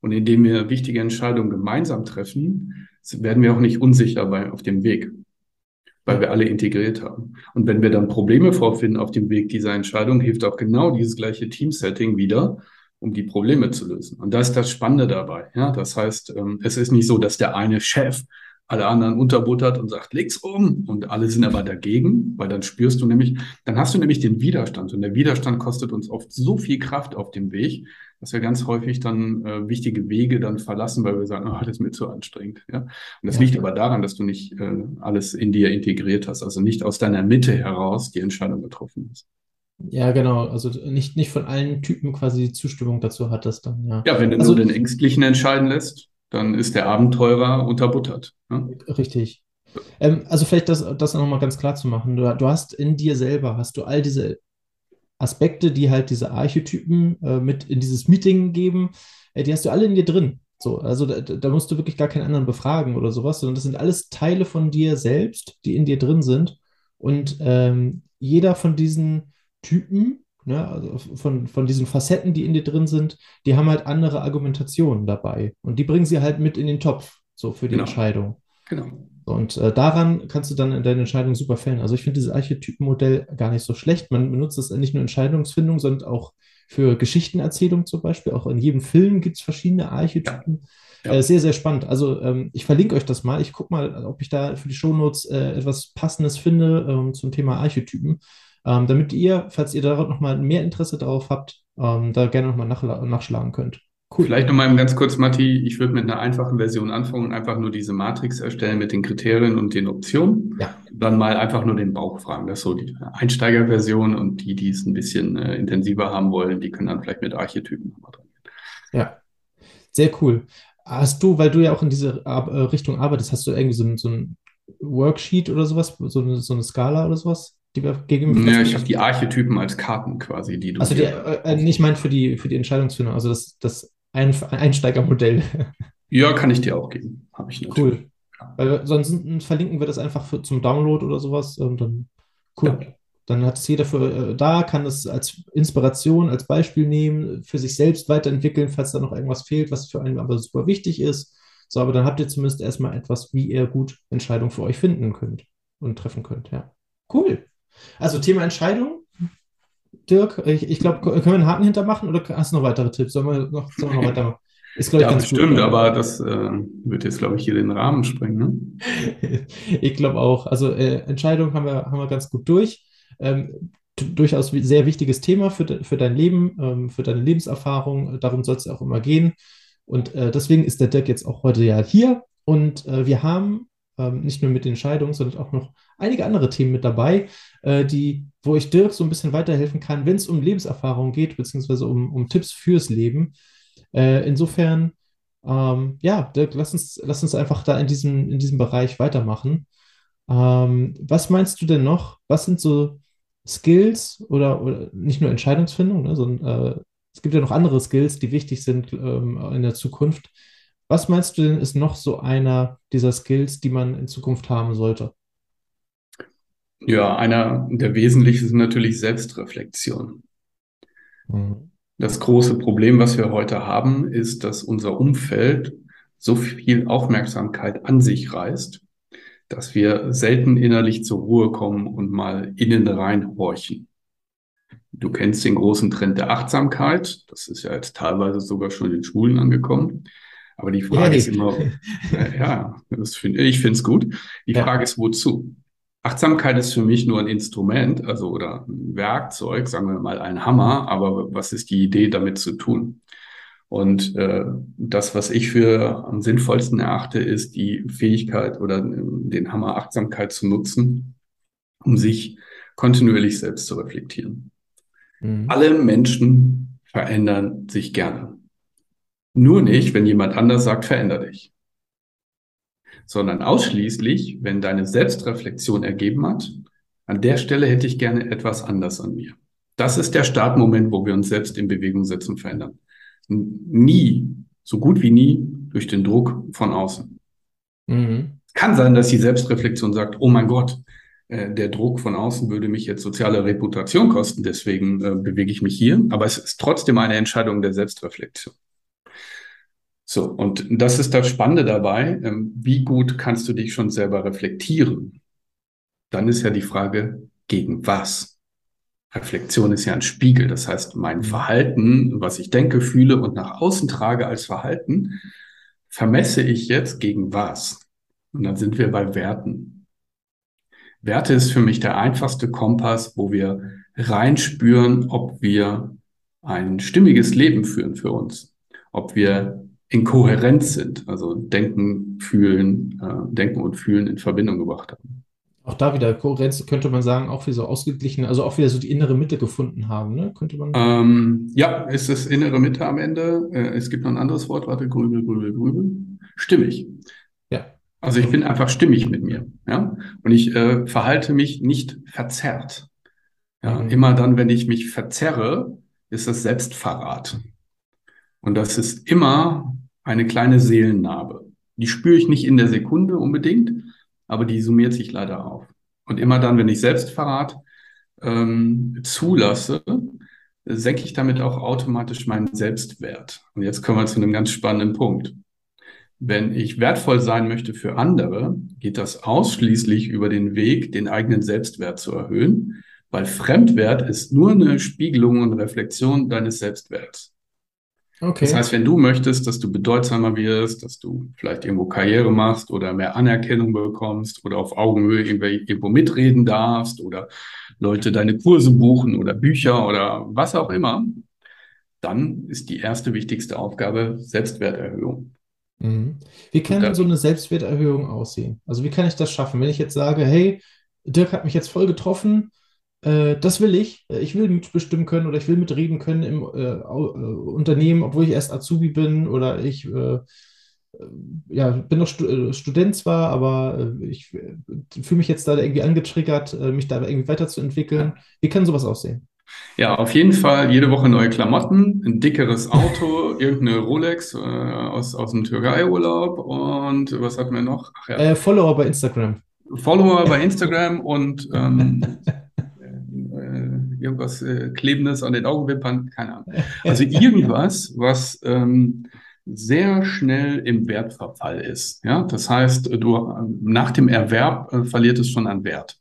Und indem wir wichtige Entscheidungen gemeinsam treffen, werden wir auch nicht unsicher bei, auf dem Weg, weil wir alle integriert haben. Und wenn wir dann Probleme vorfinden auf dem Weg dieser Entscheidung, hilft auch genau dieses gleiche Teamsetting wieder, um die Probleme zu lösen. Und das ist das Spannende dabei. Ja, das heißt, ähm, es ist nicht so, dass der eine Chef alle anderen unterbuttert und sagt, leg's um. Und alle sind aber dagegen, weil dann spürst du nämlich, dann hast du nämlich den Widerstand. Und der Widerstand kostet uns oft so viel Kraft auf dem Weg, dass wir ganz häufig dann äh, wichtige Wege dann verlassen, weil wir sagen, oh, das ist mir zu anstrengend. Ja? Und das Ja. liegt aber daran, dass du nicht äh, alles in dir integriert hast, also nicht aus deiner Mitte heraus die Entscheidung getroffen hast. Ja, genau. Also nicht, nicht von allen Typen quasi die Zustimmung dazu hattest dann, ja. Ja, wenn du Also nur den Ängstlichen entscheiden lässt, dann ist der Abenteurer unterbuttert. Ja? richtig. Ähm, also vielleicht das, das nochmal ganz klar zu machen. Du, du hast in dir selber, hast du all diese Aspekte, die halt diese Archetypen äh, mit in dieses Meeting geben, äh, die hast du alle in dir drin. So, also da, da musst du wirklich gar keinen anderen befragen oder sowas, sondern das sind alles Teile von dir selbst, die in dir drin sind. Und ähm, jeder von diesen Typen, ne, also von, von diesen Facetten, die in dir drin sind, die haben halt andere Argumentationen dabei. Und die bringen sie halt mit in den Topf, so für die Genau. Entscheidung. Genau. Und äh, daran kannst du dann deine Entscheidung super fällen. Also ich finde dieses Archetypenmodell gar nicht so schlecht. Man benutzt es nicht nur in Entscheidungsfindung, sondern auch für Geschichtenerzählung zum Beispiel. Auch in jedem Film gibt es verschiedene Archetypen. Ja. Äh, sehr, sehr spannend. Also ähm, ich verlinke euch das mal. Ich gucke mal, ob ich da für die Shownotes äh, etwas Passendes finde ähm, zum Thema Archetypen, ähm, damit ihr, falls ihr da nochmal mehr Interesse darauf habt, ähm, da gerne nochmal nach, nachschlagen könnt. Cool. Vielleicht nochmal ganz kurz, Matti, ich würde mit einer einfachen Version anfangen und einfach nur diese Matrix erstellen mit den Kriterien und den Optionen. Ja. Dann mal einfach nur den Bauch fragen. Das ist so die Einsteigerversion und die, die es ein bisschen äh, intensiver haben wollen, die können dann vielleicht mit Archetypen nochmal dran gehen. Ja, sehr cool. Hast du, weil du ja auch in diese äh, Richtung arbeitest, hast du irgendwie so ein, so ein Worksheet oder sowas, so eine, so eine Skala oder sowas, die wir gegen Ja, ich habe die Archetypen als Karten quasi, die du Also die, dir- äh, nicht mein für die für die Entscheidungsfindung, also das, das ein Einsteigermodell. Ja, kann ich dir auch geben. Habe ich natürlich. Cool. Weil sonst verlinken wir das einfach für, zum Download oder sowas und dann cool. Ja. Dann hat es jeder für äh, da, kann es als Inspiration, als Beispiel nehmen, für sich selbst weiterentwickeln, falls da noch irgendwas fehlt, was für einen aber super wichtig ist. So, aber dann habt ihr zumindest erstmal etwas, wie ihr gut Entscheidungen für euch finden könnt und treffen könnt. Ja. Cool. Also Thema Entscheidung. Dirk, ich, ich glaube, können wir einen Haken hintermachen oder hast du noch weitere Tipps? Sollen wir noch, sollen wir noch weitermachen? Ist, glaube ich, Ja, ganz gut. bestimmt, aber das äh, wird jetzt, glaube ich, hier den Rahmen sprengen. Ne? Ich glaube auch. Also äh, Entscheidungen haben wir, haben wir ganz gut durch. Ähm, durchaus sehr wichtiges Thema für, de, für dein Leben, ähm, für deine Lebenserfahrung. Darum soll es auch immer gehen. Und äh, deswegen ist der Dirk jetzt auch heute ja hier. Und äh, wir haben ähm, nicht nur mit den Entscheidungen, sondern auch noch einige andere Themen mit dabei, äh, die, wo ich Dirk so ein bisschen weiterhelfen kann, wenn es um Lebenserfahrung geht, beziehungsweise um, um Tipps fürs Leben. Äh, insofern, ähm, ja, Dirk, lass uns, lass uns einfach da in diesem, in diesem Bereich weitermachen. Ähm, was meinst du denn noch? Was sind so Skills oder, oder nicht nur Entscheidungsfindung, ne, sondern äh, es gibt ja noch andere Skills, die wichtig sind ähm, in der Zukunft. Was meinst du denn, ist noch so einer dieser Skills, die man in Zukunft haben sollte? Ja, einer der wesentlichen ist natürlich Selbstreflexion. Das große Problem, was wir heute haben, ist, dass unser Umfeld so viel Aufmerksamkeit an sich reißt, dass wir selten innerlich zur Ruhe kommen und mal innen reinhorchen. Du kennst den großen Trend der Achtsamkeit. Das ist ja jetzt teilweise sogar schon in Schulen angekommen. Aber die Frage Yay. ist immer, äh, ja, das find, ich finde es gut. Die Ja. Frage ist, wozu? Achtsamkeit ist für mich nur ein Instrument, also oder ein Werkzeug, sagen wir mal ein Hammer, aber was ist die Idee damit zu tun? Und äh, das, was ich für am sinnvollsten erachte, ist die Fähigkeit oder äh, den Hammer Achtsamkeit zu nutzen, um sich kontinuierlich selbst zu reflektieren. Mhm. Alle Menschen verändern sich gerne. Nur nicht, wenn jemand anders sagt, veränder dich. Sondern ausschließlich, wenn deine Selbstreflexion ergeben hat, an der Stelle hätte ich gerne etwas anders an mir. Das ist der Startmoment, wo wir uns selbst in Bewegung setzen und verändern. Nie, so gut wie nie, durch den Druck von außen. Mhm. Kann sein, dass die Selbstreflexion sagt, oh mein Gott, äh, der Druck von außen würde mich jetzt soziale Reputation kosten, deswegen äh, bewege ich mich hier. Aber es ist trotzdem eine Entscheidung der Selbstreflexion. So, und das ist das Spannende dabei. Ähm, wie gut kannst du dich schon selber reflektieren? Dann ist ja die Frage, gegen was? Reflexion ist ja ein Spiegel. Das heißt, mein Verhalten, was ich denke, fühle und nach außen trage als Verhalten, vermesse ich jetzt gegen was? Und dann sind wir bei Werten. Werte ist für mich der einfachste Kompass, wo wir reinspüren, ob wir ein stimmiges Leben führen für uns, ob wir in Kohärenz sind, also denken, fühlen, äh, denken und fühlen in Verbindung gebracht haben. Auch da wieder Kohärenz könnte man sagen, auch wieder so ausgeglichen, also auch wieder so die innere Mitte gefunden haben, ne? Könnte man. Ähm, ja, ist das innere Mitte am Ende. Äh, es gibt noch ein anderes Wort, warte, grübel, grübel, grübel. Stimmig. Ja. Also ich bin einfach stimmig mit mir, ja. Und ich äh, verhalte mich nicht verzerrt. Ja, Mhm. immer dann, wenn ich mich verzerre, ist das Selbstverrat. Und das ist immer eine kleine Seelennarbe. Die spüre ich nicht in der Sekunde unbedingt, aber die summiert sich leider auf. Und immer dann, wenn ich Selbstverrat ähm, zulasse, senke ich damit auch automatisch meinen Selbstwert. Und jetzt kommen wir zu einem ganz spannenden Punkt. Wenn ich wertvoll sein möchte für andere, geht das ausschließlich über den Weg, den eigenen Selbstwert zu erhöhen, weil Fremdwert ist nur eine Spiegelung und Reflexion deines Selbstwerts. Okay. Das heißt, wenn du möchtest, dass du bedeutsamer wirst, dass du vielleicht irgendwo Karriere machst oder mehr Anerkennung bekommst oder auf Augenhöhe irgendwo mitreden darfst oder Leute deine Kurse buchen oder Bücher oder was auch immer, dann ist die erste wichtigste Aufgabe Selbstwerterhöhung. Mhm. Wie kann denn so eine Selbstwerterhöhung aussehen? Also wie kann ich das schaffen? Wenn ich jetzt sage, hey, Dirk hat mich jetzt voll getroffen, äh, das will ich. Äh, ich will mitbestimmen können oder ich will mitreden können im äh, äh, Unternehmen, obwohl ich erst Azubi bin oder ich äh, ja, bin noch Student zwar, aber ich fühle mich jetzt da irgendwie angetriggert, mich da irgendwie weiterzuentwickeln. Wie kann sowas aussehen? Ja, auf jeden Fall jede Woche neue Klamotten, ein dickeres Auto, irgendeine Rolex äh, aus, aus dem Türkei-Urlaub und was hatten wir noch? Ach, ja. äh, Follower bei Instagram. Follower bei Instagram und ähm, irgendwas äh, Klebendes an den Augenwimpern, keine Ahnung. Also irgendwas, was ähm, sehr schnell im Wertverfall ist. Ja, das heißt, du nach dem Erwerb äh, verliert es schon an Wert.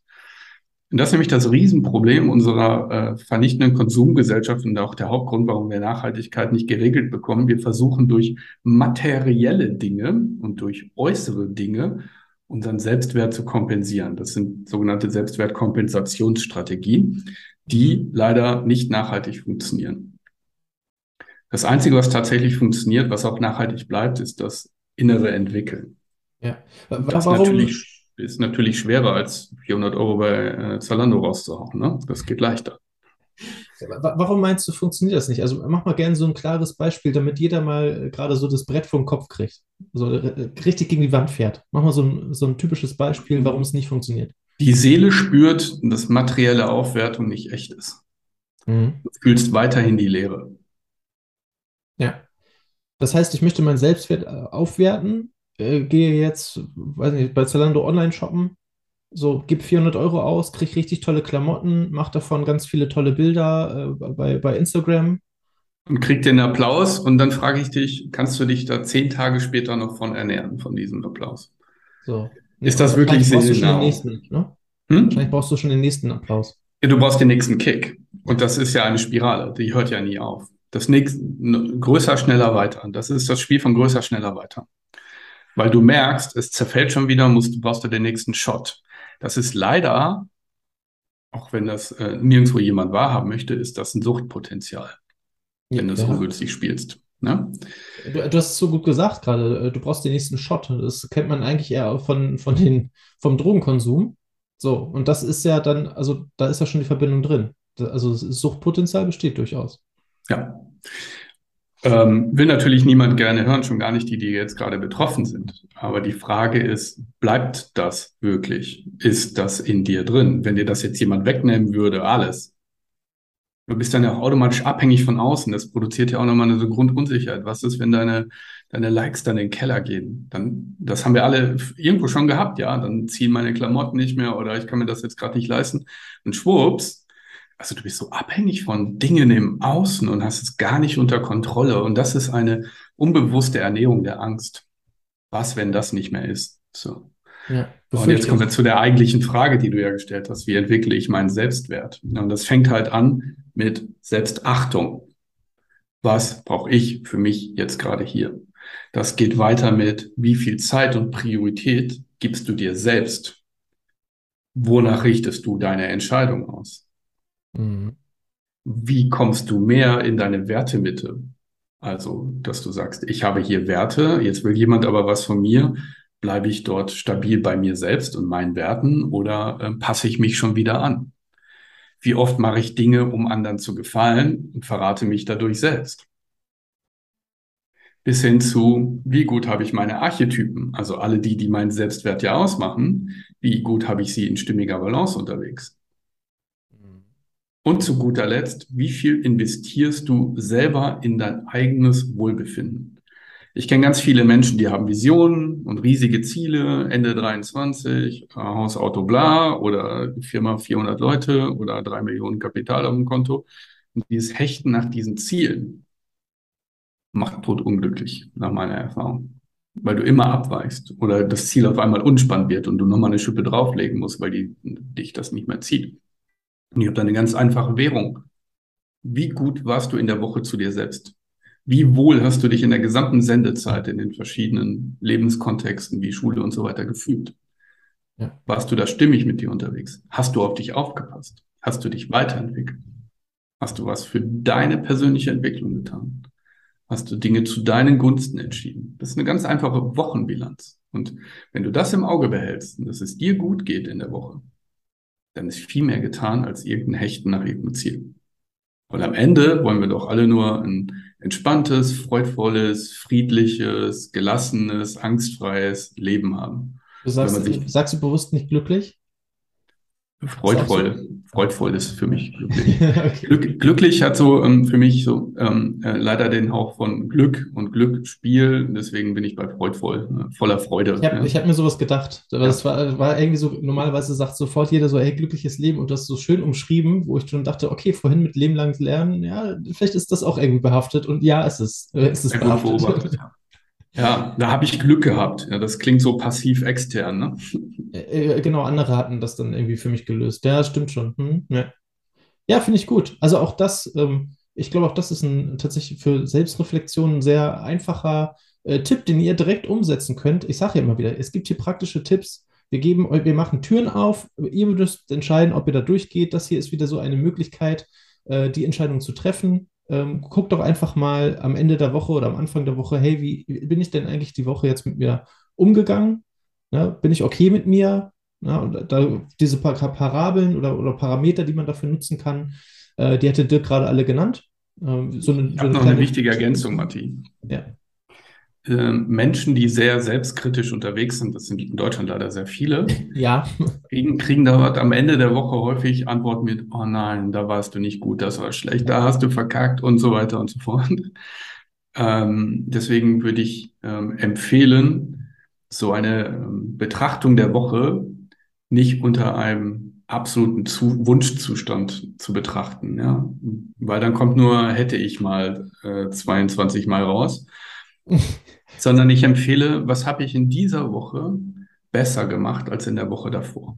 Und das ist nämlich das Riesenproblem unserer äh, vernichtenden Konsumgesellschaft und auch der Hauptgrund, warum wir Nachhaltigkeit nicht geregelt bekommen. Wir versuchen durch materielle Dinge und durch äußere Dinge unseren Selbstwert zu kompensieren. Das sind sogenannte Selbstwertkompensationsstrategien die leider nicht nachhaltig funktionieren. Das Einzige, was tatsächlich funktioniert, was auch nachhaltig bleibt, ist das innere Entwickeln. Ja. Das Warum? Natürlich, ist natürlich schwerer als 400 Euro bei äh, Zalando rauszuhauen. Ne? Das geht leichter. Warum meinst du, funktioniert das nicht? Also mach mal gerne so ein klares Beispiel, damit jeder mal äh, gerade so das Brett vom Kopf kriegt. So äh, richtig gegen die Wand fährt. Mach mal so ein, so ein typisches Beispiel, warum es nicht funktioniert die Seele spürt, dass materielle Aufwertung nicht echt ist. Mhm. Du fühlst weiterhin die Leere. Ja. Das heißt, ich möchte meinen Selbstwert äh, aufwerten, äh, gehe jetzt, weiß nicht, bei Zalando online shoppen, so, gib 400 Euro aus, krieg richtig tolle Klamotten, mach davon ganz viele tolle Bilder äh, bei, bei Instagram. Und krieg den Applaus und dann frage ich dich, kannst du dich da zehn Tage später noch von ernähren, von diesem Applaus? So. Ist das wirklich seelenau? Nächsten, ne? hm? Wahrscheinlich brauchst du schon den nächsten Applaus. Ja, du brauchst den nächsten Kick. Und das ist ja eine Spirale, die hört ja nie auf. Das nächste, größer, schneller, weiter. Das ist das Spiel von größer, schneller, weiter. Weil du merkst, es zerfällt schon wieder, musst, brauchst du den nächsten Shot. Das ist leider, auch wenn das äh, nirgendwo jemand wahrhaben möchte, ist das ein Suchtpotenzial, wenn ja, du so ungünstig spielst. Ne? Du, du, hast es so gut gesagt gerade, äh, du brauchst den nächsten Shot. Das kennt man eigentlich eher von, von den, vom Drogenkonsum. So, und das ist ja dann, also da ist ja schon die Verbindung drin. Also Suchtpotenzial besteht durchaus. Ja. Ähm, will natürlich niemand gerne hören, schon gar nicht die, die jetzt gerade betroffen sind. Aber die Frage ist, bleibt das wirklich? Ist das in dir drin? Wenn dir das jetzt jemand wegnehmen würde, alles, Du bist dann ja auch automatisch abhängig von außen. Das produziert ja auch nochmal eine so Grundunsicherheit. Was ist, wenn deine, deine Likes dann in den Keller gehen? Dann, das haben wir alle irgendwo schon gehabt, ja. Dann ziehen meine Klamotten nicht mehr oder ich kann mir das jetzt gerade nicht leisten. Und schwupps, also du bist so abhängig von Dingen im Außen und hast es gar nicht unter Kontrolle. Und das ist eine unbewusste Ernährung der Angst. Was, wenn das nicht mehr ist? So. Ja, und jetzt kommen wir zu der eigentlichen Frage, die du ja gestellt hast. Wie entwickle ich meinen Selbstwert? Und das fängt halt an mit Selbstachtung. Was brauche ich für mich jetzt gerade hier? Das geht weiter mit, wie viel Zeit und Priorität gibst du dir selbst? Wonach richtest du deine Entscheidung aus? Mhm. Wie kommst du mehr in deine Wertemitte? Also, dass du sagst, ich habe hier Werte, jetzt will jemand aber was von mir Bleibe ich dort stabil bei mir selbst und meinen Werten oder äh, passe ich mich schon wieder an? Wie oft mache ich Dinge, um anderen zu gefallen und verrate mich dadurch selbst? Bis hin zu, wie gut habe ich meine Archetypen, also alle die, die meinen Selbstwert ja ausmachen, wie gut habe ich sie in stimmiger Balance unterwegs? Und zu guter Letzt, wie viel investierst du selber in dein eigenes Wohlbefinden? Ich kenne ganz viele Menschen, die haben Visionen und riesige Ziele, Ende 23, Haus, Auto, bla, oder Firma 400 Leute oder drei Millionen Kapital auf dem Konto. Und dieses Hechten nach diesen Zielen macht tot unglücklich, nach meiner Erfahrung. Weil du immer abweichst oder das Ziel auf einmal unspannend wird und du nochmal eine Schippe drauflegen musst, weil die, dich das nicht mehr zieht. Und ich habe da eine ganz einfache Währung. Wie gut warst du in der Woche zu dir selbst? Wie wohl hast du dich in der gesamten Sendezeit in den verschiedenen Lebenskontexten wie Schule und so weiter gefühlt? Ja. Warst du da stimmig mit dir unterwegs? Hast du auf dich aufgepasst? Hast du dich weiterentwickelt? Hast du was für deine persönliche Entwicklung getan? Hast du Dinge zu deinen Gunsten entschieden? Das ist eine ganz einfache Wochenbilanz. Und wenn du das im Auge behältst und dass es dir gut geht in der Woche, dann ist viel mehr getan als irgendein Hechten nach irgendeinem Ziel. Weil am Ende wollen wir doch alle nur ein entspanntes, freudvolles, friedliches, gelassenes, angstfreies Leben haben. Du sagst, sagst du bewusst nicht glücklich? Freudvoll, freudvoll ist für mich glücklich. okay. Glück, glücklich hat so ähm, für mich so ähm, äh, leider den Hauch von Glück und Glücksspiel. Deswegen bin ich bei freudvoll, äh, voller Freude. Ich habe ja. hab mir sowas gedacht. Aber ja. das war, war irgendwie so, normalerweise sagt sofort jeder so, hey, glückliches Leben und das so schön umschrieben, wo ich schon dachte, okay, vorhin mit Leben lang lernen, ja, vielleicht ist das auch irgendwie behaftet. Und ja, es ist, es ist behaftet. Ja, da habe ich Glück gehabt. Ja, das klingt so passiv extern, ne? Äh, äh, genau, andere hatten das dann irgendwie für mich gelöst. Ja, stimmt schon. Hm, ja, ja finde ich gut. Also auch das, ähm, ich glaube, auch das ist ein tatsächlich für Selbstreflexion ein sehr einfacher äh, Tipp, den ihr direkt umsetzen könnt. Ich sage ja immer wieder, es gibt hier praktische Tipps. Wir geben, wir machen Türen auf. Ihr müsst entscheiden, ob ihr da durchgeht. Das hier ist wieder so eine Möglichkeit, äh, die Entscheidung zu treffen ähm, guck doch einfach mal am Ende der Woche oder am Anfang der Woche, hey, wie bin ich denn eigentlich die Woche jetzt mit mir umgegangen? Ne? Bin ich okay mit mir? Ne? Und da, diese paar Parabeln oder, oder Parameter, die man dafür nutzen kann, äh, die hätte Dirk gerade alle genannt. Ähm, so eine, ich habe so noch eine wichtige Ergänzung, Matti. Ja. Ähm, Menschen, die sehr selbstkritisch unterwegs sind, das sind in Deutschland leider sehr viele, ja. kriegen, kriegen da am Ende der Woche häufig Antworten mit, oh nein, da warst du nicht gut, das war schlecht, da hast du verkackt und so weiter und so fort. Ähm, deswegen würde ich ähm, empfehlen, so eine ähm, Betrachtung der Woche nicht unter einem absoluten Zu Wunschzustand zu betrachten, ja, weil dann kommt nur hätte ich mal äh, 22 Mal raus sondern ich empfehle, was habe ich in dieser Woche besser gemacht als in der Woche davor.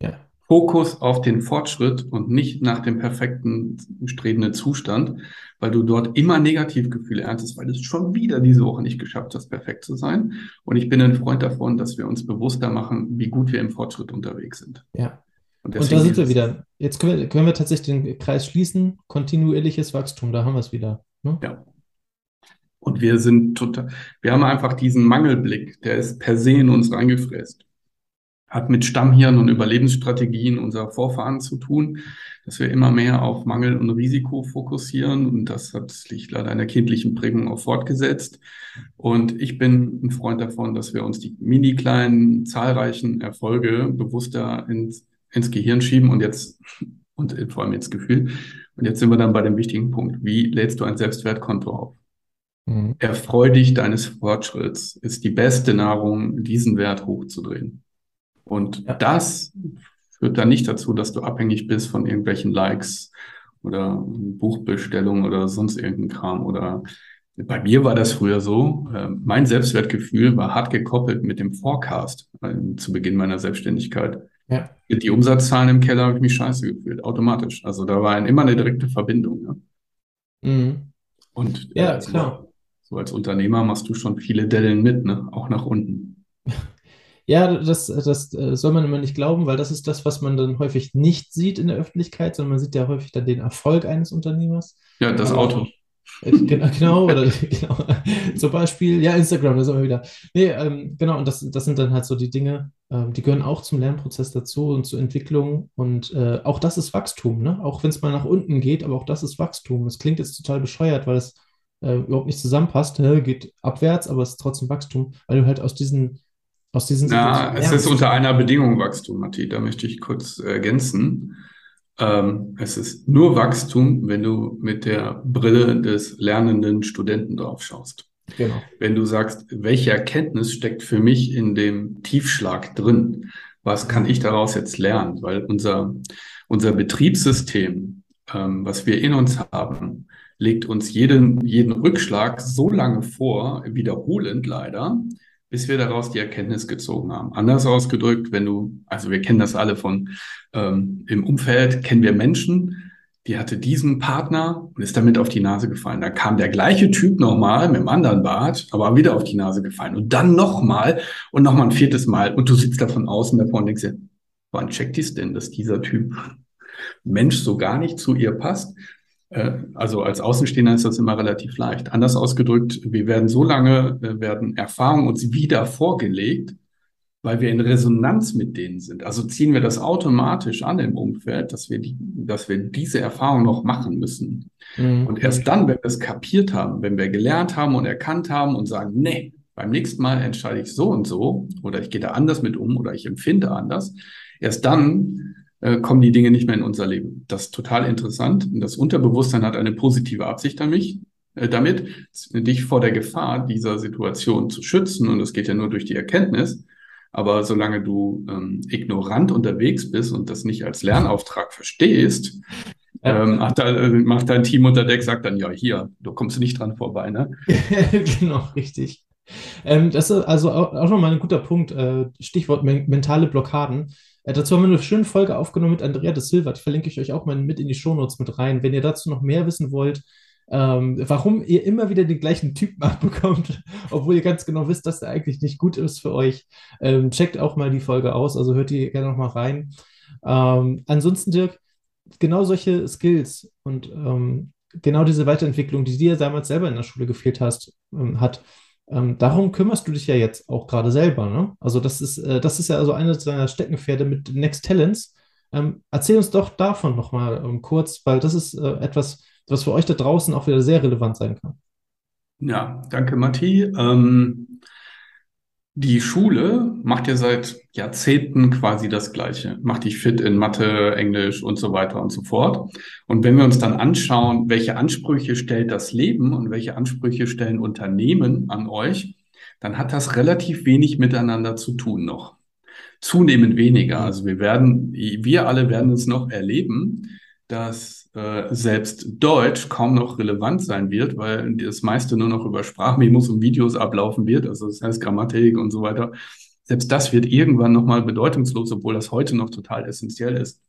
Ja. Fokus auf den Fortschritt und nicht nach dem perfekten strebenden Zustand, weil du dort immer Negativgefühle erntest, weil du es schon wieder diese Woche nicht geschafft hast, perfekt zu sein. Und ich bin ein Freund davon, dass wir uns bewusster machen, wie gut wir im Fortschritt unterwegs sind. Ja. Und, und da sind wir wieder. Jetzt können wir, können wir tatsächlich den Kreis schließen. Kontinuierliches Wachstum, da haben wir es wieder. Ne? Ja. Und wir sind total, wir haben einfach diesen Mangelblick, der ist per se in uns reingefräst. Hat mit Stammhirn und Überlebensstrategien unserer Vorfahren zu tun, dass wir immer mehr auf Mangel und Risiko fokussieren. Und das hat sich leider in der kindlichen Prägung auch fortgesetzt. Und ich bin ein Freund davon, dass wir uns die mini kleinen, zahlreichen Erfolge bewusster ins, ins Gehirn schieben und jetzt, und vor allem ins Gefühl. Und jetzt sind wir dann bei dem wichtigen Punkt. Wie lädst du ein Selbstwertkonto auf? Mhm. Erfreu dich deines Fortschritts ist die beste Nahrung, diesen Wert hochzudrehen. Und ja. das führt dann nicht dazu, dass du abhängig bist von irgendwelchen Likes oder Buchbestellungen oder sonst irgendein Kram oder bei mir war das früher so. Äh, mein Selbstwertgefühl war hart gekoppelt mit dem Forecast äh, zu Beginn meiner Selbstständigkeit. Ja. Die Umsatzzahlen im Keller habe ich mich scheiße gefühlt, automatisch. Also da war immer eine direkte Verbindung. Ja. Mhm. Und ja, äh, klar so als Unternehmer machst du schon viele Dellen mit, ne? auch nach unten. Ja, das, das äh, soll man immer nicht glauben, weil das ist das, was man dann häufig nicht sieht in der Öffentlichkeit, sondern man sieht ja häufig dann den Erfolg eines Unternehmers. Ja, das Auto. Äh, genau, oder genau. Zum Beispiel, ja, Instagram, da sind wir wieder. Nee, ähm, genau, und das, das sind dann halt so die Dinge, ähm, die gehören auch zum Lernprozess dazu und zur Entwicklung. Und äh, auch das ist Wachstum, ne? Auch wenn es mal nach unten geht, aber auch das ist Wachstum. Es klingt jetzt total bescheuert, weil es äh, überhaupt nicht zusammenpasst, äh, geht abwärts, aber es ist trotzdem Wachstum, weil du halt aus diesen aus diesen Ja, es ist unter einer Bedingung Wachstum, Matti, da möchte ich kurz ergänzen. Ähm, es ist nur Wachstum, wenn du mit der Brille des lernenden Studenten drauf schaust. Genau. Wenn du sagst, welche Erkenntnis steckt für mich in dem Tiefschlag drin? Was kann ich daraus jetzt lernen? Weil unser, unser Betriebssystem, ähm, was wir in uns haben, legt uns jeden, jeden Rückschlag so lange vor, wiederholend leider, bis wir daraus die Erkenntnis gezogen haben. Anders ausgedrückt, wenn du, also wir kennen das alle von ähm, im Umfeld, kennen wir Menschen, die hatte diesen Partner und ist damit auf die Nase gefallen. Da kam der gleiche Typ nochmal mit einem anderen Bart, aber wieder auf die Nase gefallen. Und dann nochmal und nochmal ein viertes Mal. Und du sitzt da von außen davor und denkst dir, wann checkt dies denn, dass dieser Typ Mensch so gar nicht zu ihr passt? Äh, also als Außenstehender ist das immer relativ leicht. Anders ausgedrückt, wir werden so lange, äh, werden Erfahrungen uns wieder vorgelegt, weil wir in Resonanz mit denen sind. Also ziehen wir das automatisch an im Umfeld, dass wir, die, dass wir diese Erfahrung noch machen müssen. Mhm. Und erst dann, wenn wir es kapiert haben, wenn wir gelernt haben und erkannt haben und sagen, nee, beim nächsten Mal entscheide ich so und so oder ich gehe da anders mit um oder ich empfinde anders, erst dann äh, kommen die Dinge nicht mehr in unser Leben. Das ist total interessant. Das Unterbewusstsein hat eine positive Absicht an mich, äh, damit, dich vor der Gefahr dieser Situation zu schützen. Und das geht ja nur durch die Erkenntnis. Aber solange du ähm, ignorant unterwegs bist und das nicht als Lernauftrag verstehst, ähm, macht, da, äh, macht dein Team unter Deck, sagt dann, ja, hier, du kommst nicht dran vorbei, ne? genau, richtig. Ähm, das ist also auch, auch nochmal ein guter Punkt. Äh, Stichwort men mentale Blockaden. Dazu haben wir eine schöne Folge aufgenommen mit Andrea de Silva. Die verlinke ich euch auch mal mit in die Shownotes mit rein. Wenn ihr dazu noch mehr wissen wollt, ähm, warum ihr immer wieder den gleichen Typen abbekommt, obwohl ihr ganz genau wisst, dass der eigentlich nicht gut ist für euch, ähm, checkt auch mal die Folge aus. Also hört die gerne noch mal rein. Ähm, ansonsten, Dirk, genau solche Skills und ähm, genau diese Weiterentwicklung, die dir damals selber in der Schule gefehlt hast, ähm, hat, ähm, darum kümmerst du dich ja jetzt auch gerade selber. Ne? Also das ist, äh, das ist ja also eines deiner Steckenpferde mit Next Talents. Ähm, erzähl uns doch davon nochmal ähm, kurz, weil das ist äh, etwas, was für euch da draußen auch wieder sehr relevant sein kann. Ja, danke, Matti. Ähm, die Schule macht ja seit Jahrzehnten quasi das Gleiche, macht dich fit in Mathe, Englisch und so weiter und so fort. Und wenn wir uns dann anschauen, welche Ansprüche stellt das Leben und welche Ansprüche stellen Unternehmen an euch, dann hat das relativ wenig miteinander zu tun noch. Zunehmend weniger. Also wir werden, wir alle werden es noch erleben, dass äh, selbst Deutsch kaum noch relevant sein wird, weil das meiste nur noch über Sprachmemos und Videos ablaufen wird, also das heißt Grammatik und so weiter. Selbst das wird irgendwann nochmal bedeutungslos, obwohl das heute noch total essentiell ist.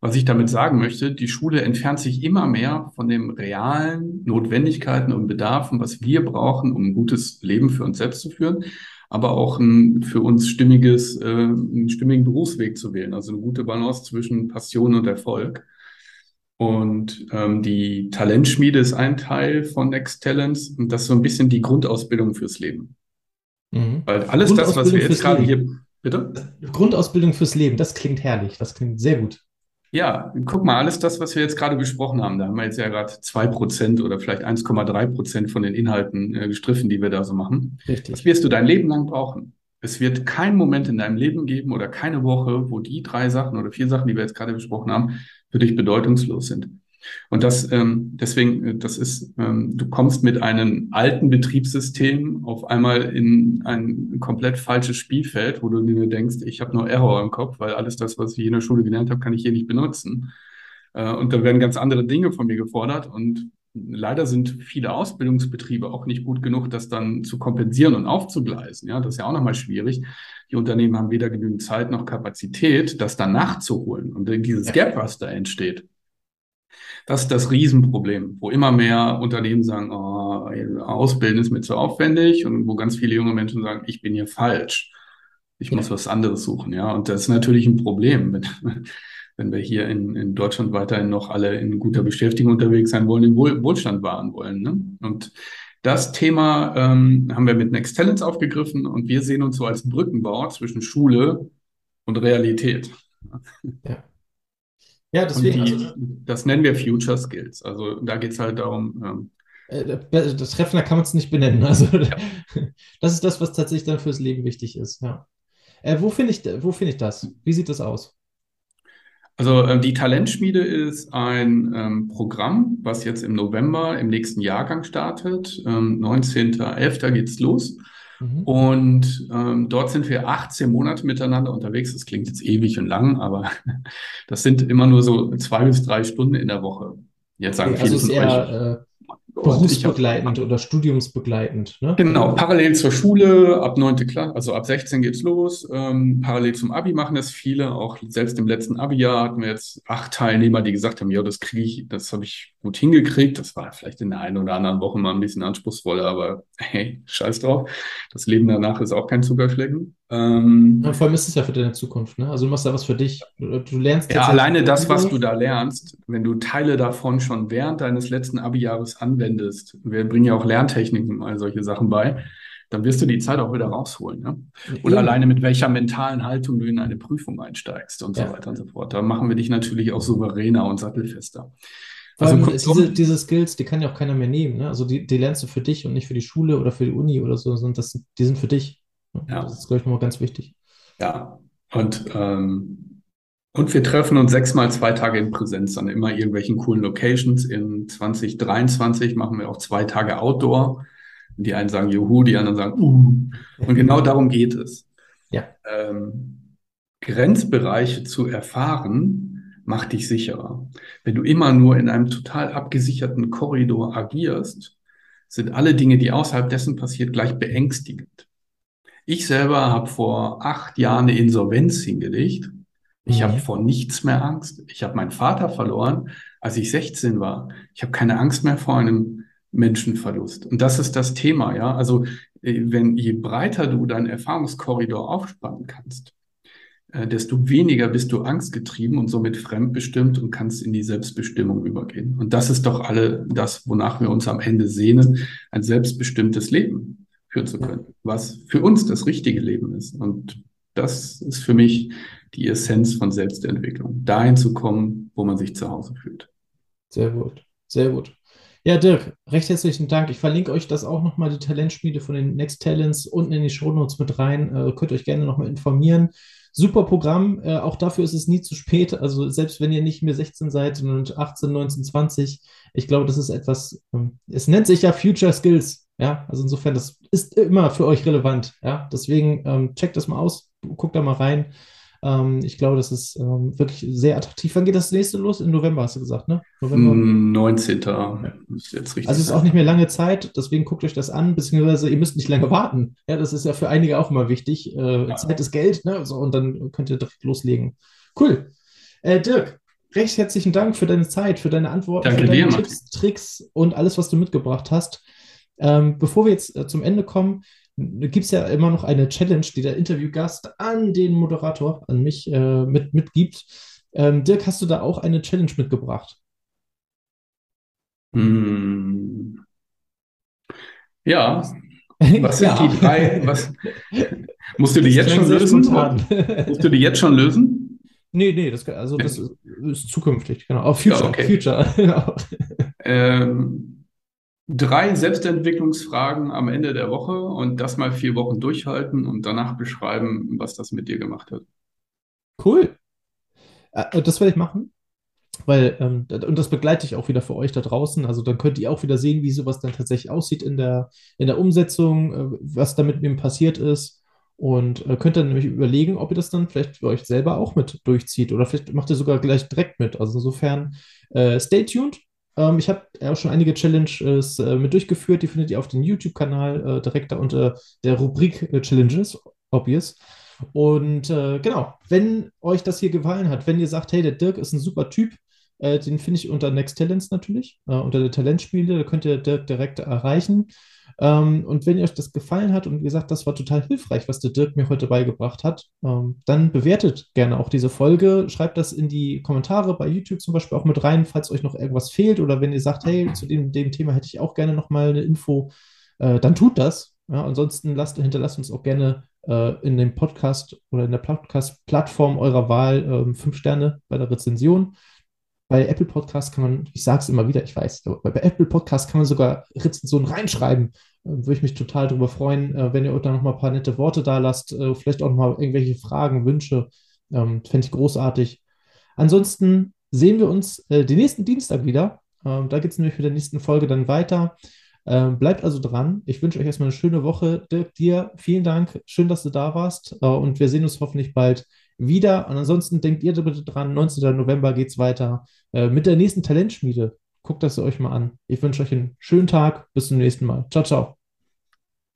Was ich damit sagen möchte, die Schule entfernt sich immer mehr von den realen Notwendigkeiten und Bedarfen, was wir brauchen, um ein gutes Leben für uns selbst zu führen, aber auch ein für uns stimmiges, äh, einen stimmigen Berufsweg zu wählen. Also eine gute Balance zwischen Passion und Erfolg. Und ähm, die Talentschmiede ist ein Teil von Next Talents und das ist so ein bisschen die Grundausbildung fürs Leben. Mhm. Weil alles das, was wir jetzt gerade hier, bitte? Grundausbildung fürs Leben, das klingt herrlich, das klingt sehr gut. Ja, guck mal, alles das, was wir jetzt gerade besprochen haben, da haben wir jetzt ja gerade zwei Prozent oder vielleicht 1,3 Prozent von den Inhalten äh, gestriffen, die wir da so machen. Richtig. Das wirst du dein Leben lang brauchen. Es wird keinen Moment in deinem Leben geben oder keine Woche, wo die drei Sachen oder vier Sachen, die wir jetzt gerade besprochen haben, für dich bedeutungslos sind. Und das ähm, deswegen, äh, das ist, ähm, du kommst mit einem alten Betriebssystem auf einmal in ein komplett falsches Spielfeld, wo du dir denkst, ich habe nur Error im Kopf, weil alles das, was ich in der Schule gelernt habe, kann ich hier nicht benutzen. Äh, und da werden ganz andere Dinge von mir gefordert. Und leider sind viele Ausbildungsbetriebe auch nicht gut genug, das dann zu kompensieren und aufzugleisen. Ja, das ist ja auch nochmal schwierig. Die Unternehmen haben weder genügend Zeit noch Kapazität, das dann nachzuholen. Und dieses Gap, was da entsteht, das ist das Riesenproblem, wo immer mehr Unternehmen sagen, oh, Ausbilden ist mir zu aufwendig und wo ganz viele junge Menschen sagen, ich bin hier falsch. Ich muss was anderes suchen, ja. Und das ist natürlich ein Problem, wenn, wenn wir hier in, in Deutschland weiterhin noch alle in guter Beschäftigung unterwegs sein wollen, den Wohl, Wohlstand wahren wollen. Ne? Und das Thema ähm, haben wir mit Next Talents aufgegriffen und wir sehen uns so als Brückenbauer zwischen Schule und Realität. Ja. Ja, deswegen. Die, also, das nennen wir Future Skills. Also da geht es halt darum. Ähm, äh, das Treffender kann man es nicht benennen. Also ja. das ist das, was tatsächlich dann fürs Leben wichtig ist. Ja. Äh, wo finde ich, wo finde ich das? Wie sieht das aus? Also äh, die Talentschmiede ist ein ähm, Programm, was jetzt im November im nächsten Jahrgang startet. Ähm, 19.11. geht's los. Mhm. Und ähm, dort sind wir 18 Monate miteinander unterwegs. Das klingt jetzt ewig und lang, aber das sind immer nur so zwei bis drei Stunden in der Woche. Jetzt sagen okay, viele also von euch. Äh, Berufsbegleitend oder studiumsbegleitend. Ne? Genau, parallel zur Schule, ab 9. Klasse, also ab 16 geht's los. Ähm, parallel zum Abi machen das viele. Auch selbst im letzten Abi-Jahr hatten wir jetzt acht Teilnehmer, die gesagt haben, ja, das kriege ich, das habe ich gut hingekriegt. Das war vielleicht in der einen oder anderen Woche mal ein bisschen anspruchsvoller, aber hey, scheiß drauf. Das Leben danach ist auch kein Zuckerschlecken. Ähm, ja, vor allem ist es ja für deine Zukunft, ne? Also du machst da was für dich. Du, du lernst Ja, alleine das, was du da lernst, wenn du Teile davon schon während deines letzten Abi-Jahres anwendest, wir bringen ja auch Lerntechniken, all solche Sachen bei, dann wirst du die Zeit auch wieder rausholen. Ne? Oder Eben. alleine mit welcher mentalen Haltung du in eine Prüfung einsteigst und ja. so weiter und so fort. Da machen wir dich natürlich auch souveräner und sattelfester. Also diese, diese Skills, die kann ja auch keiner mehr nehmen. Ne? Also die, die lernst du für dich und nicht für die Schule oder für die Uni oder so, sondern das, die sind für dich. Ja. Das ist, glaube ich, nochmal ganz wichtig. Ja, und, ähm, und wir treffen uns sechsmal zwei Tage in Präsenz an immer irgendwelchen coolen Locations. In 2023 machen wir auch zwei Tage Outdoor. Die einen sagen Juhu, die anderen sagen Uh. Und genau darum geht es. Ja. Ähm, Grenzbereiche zu erfahren, macht dich sicherer. Wenn du immer nur in einem total abgesicherten Korridor agierst, sind alle Dinge, die außerhalb dessen passiert, gleich beängstigend. Ich selber habe vor acht Jahren eine Insolvenz hingelegt. Ich mhm. habe vor nichts mehr Angst. Ich habe meinen Vater verloren, als ich 16 war. Ich habe keine Angst mehr vor einem Menschenverlust. Und das ist das Thema, ja. Also äh, wenn je breiter du deinen Erfahrungskorridor aufspannen kannst, äh, desto weniger bist du angstgetrieben und somit fremdbestimmt und kannst in die Selbstbestimmung übergehen. Und das ist doch alle das, wonach wir uns am Ende sehnen, ein selbstbestimmtes Leben führen zu können, was für uns das richtige Leben ist. Und das ist für mich die Essenz von Selbstentwicklung, dahin zu kommen, wo man sich zu Hause fühlt. Sehr gut, sehr gut. Ja, Dirk, recht herzlichen Dank. Ich verlinke euch das auch nochmal, die Talentspiele von den Next Talents, unten in die Show Notes mit rein. Äh, könnt euch gerne nochmal informieren. Super Programm, äh, auch dafür ist es nie zu spät. Also selbst wenn ihr nicht mehr 16 seid, sondern 18, 19, 20, ich glaube, das ist etwas, ähm, es nennt sich ja Future Skills. Ja, also insofern, das ist immer für euch relevant. Ja, deswegen ähm, checkt das mal aus, guckt da mal rein. Ähm, ich glaube, das ist ähm, wirklich sehr attraktiv. Wann geht das nächste los? Im November hast du gesagt, ne? November. 19. Ja. Ist jetzt richtig also es ist auch nicht mehr lange Zeit, deswegen guckt euch das an, beziehungsweise ihr müsst nicht lange warten. Ja, das ist ja für einige auch immer wichtig. Äh, ja. Zeit ist Geld, ne? So, und dann könnt ihr direkt loslegen. Cool. Äh, Dirk, recht herzlichen Dank für deine Zeit, für deine Antworten, Danke für deine dir, Tipps, Tricks und alles, was du mitgebracht hast. Ähm, bevor wir jetzt äh, zum Ende kommen, gibt es ja immer noch eine Challenge, die der Interviewgast an den Moderator, an mich äh, mit, mitgibt. Ähm, Dirk, hast du da auch eine Challenge mitgebracht? Hm. Ja. Was sind ja. die drei? Was, musst du die jetzt schon lösen? musst du die jetzt schon lösen? Nee, nee, das, also das ist, zukünftig, genau. Auf Future. Ja, okay. Future. genau. ähm, drei Selbstentwicklungsfragen am Ende der Woche und das mal vier Wochen durchhalten und danach beschreiben, was das mit dir gemacht hat. Cool. Äh, das werde ich machen. Weil, ähm, und das begleite ich auch wieder für euch da draußen. Also dann könnt ihr auch wieder sehen, wie sowas dann tatsächlich aussieht in der, in der Umsetzung, äh, was da mit mir passiert ist. Und äh, könnt dann nämlich überlegen, ob ihr das dann vielleicht für euch selber auch mit durchzieht. Oder vielleicht macht ihr sogar gleich direkt mit. Also insofern, äh, stay tuned. Ähm, ich habe auch schon einige Challenges äh, mit durchgeführt. Die findet ihr auf dem YouTube-Kanal äh, direkt da unter der Rubrik äh, Challenges, obvious. Und äh, genau, wenn euch das hier gefallen hat, wenn ihr sagt, hey, der Dirk ist ein super Typ, äh, den finde ich unter Next Talents natürlich, äh, unter der Talentspiele, da könnt ihr Dirk direkt erreichen. Ähm, und wenn euch das gefallen hat und wie gesagt, das war total hilfreich, was der Dirk mir heute beigebracht hat, ähm, dann bewertet gerne auch diese Folge. Schreibt das in die Kommentare bei YouTube zum Beispiel auch mit rein, falls euch noch irgendwas fehlt oder wenn ihr sagt, hey, zu dem, dem Thema hätte ich auch gerne nochmal eine Info, äh, dann tut das. Ja, ansonsten lasst, hinterlasst uns auch gerne äh, in dem Podcast oder in der Podcast-Plattform eurer Wahl äh, fünf Sterne bei der Rezension. Bei Apple Podcasts kann man, ich sage es immer wieder, ich weiß, bei Apple Podcasts kann man sogar Rezensionen reinschreiben. Äh, würde ich mich total darüber freuen, äh, wenn ihr da noch mal ein paar nette Worte da lasst, äh, vielleicht auch noch mal irgendwelche Fragen, Wünsche. Ähm, Fände ich großartig. Ansonsten sehen wir uns den nächsten Dienstag wieder. Ähm, da geht es nämlich mit der nächsten Folge dann weiter. Ähm, bleibt also dran. Ich wünsche euch erstmal eine schöne Woche. Dirk, dir vielen Dank. Schön, dass du da warst. Und wir sehen uns hoffentlich bald wieder. Und ansonsten denkt ihr bitte dran, 19. November geht es weiter äh, mit der nächsten Talentschmiede. Guckt das euch mal an. Ich wünsche euch einen schönen Tag. Bis zum nächsten Mal. Ciao, ciao.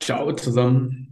Ciao zusammen.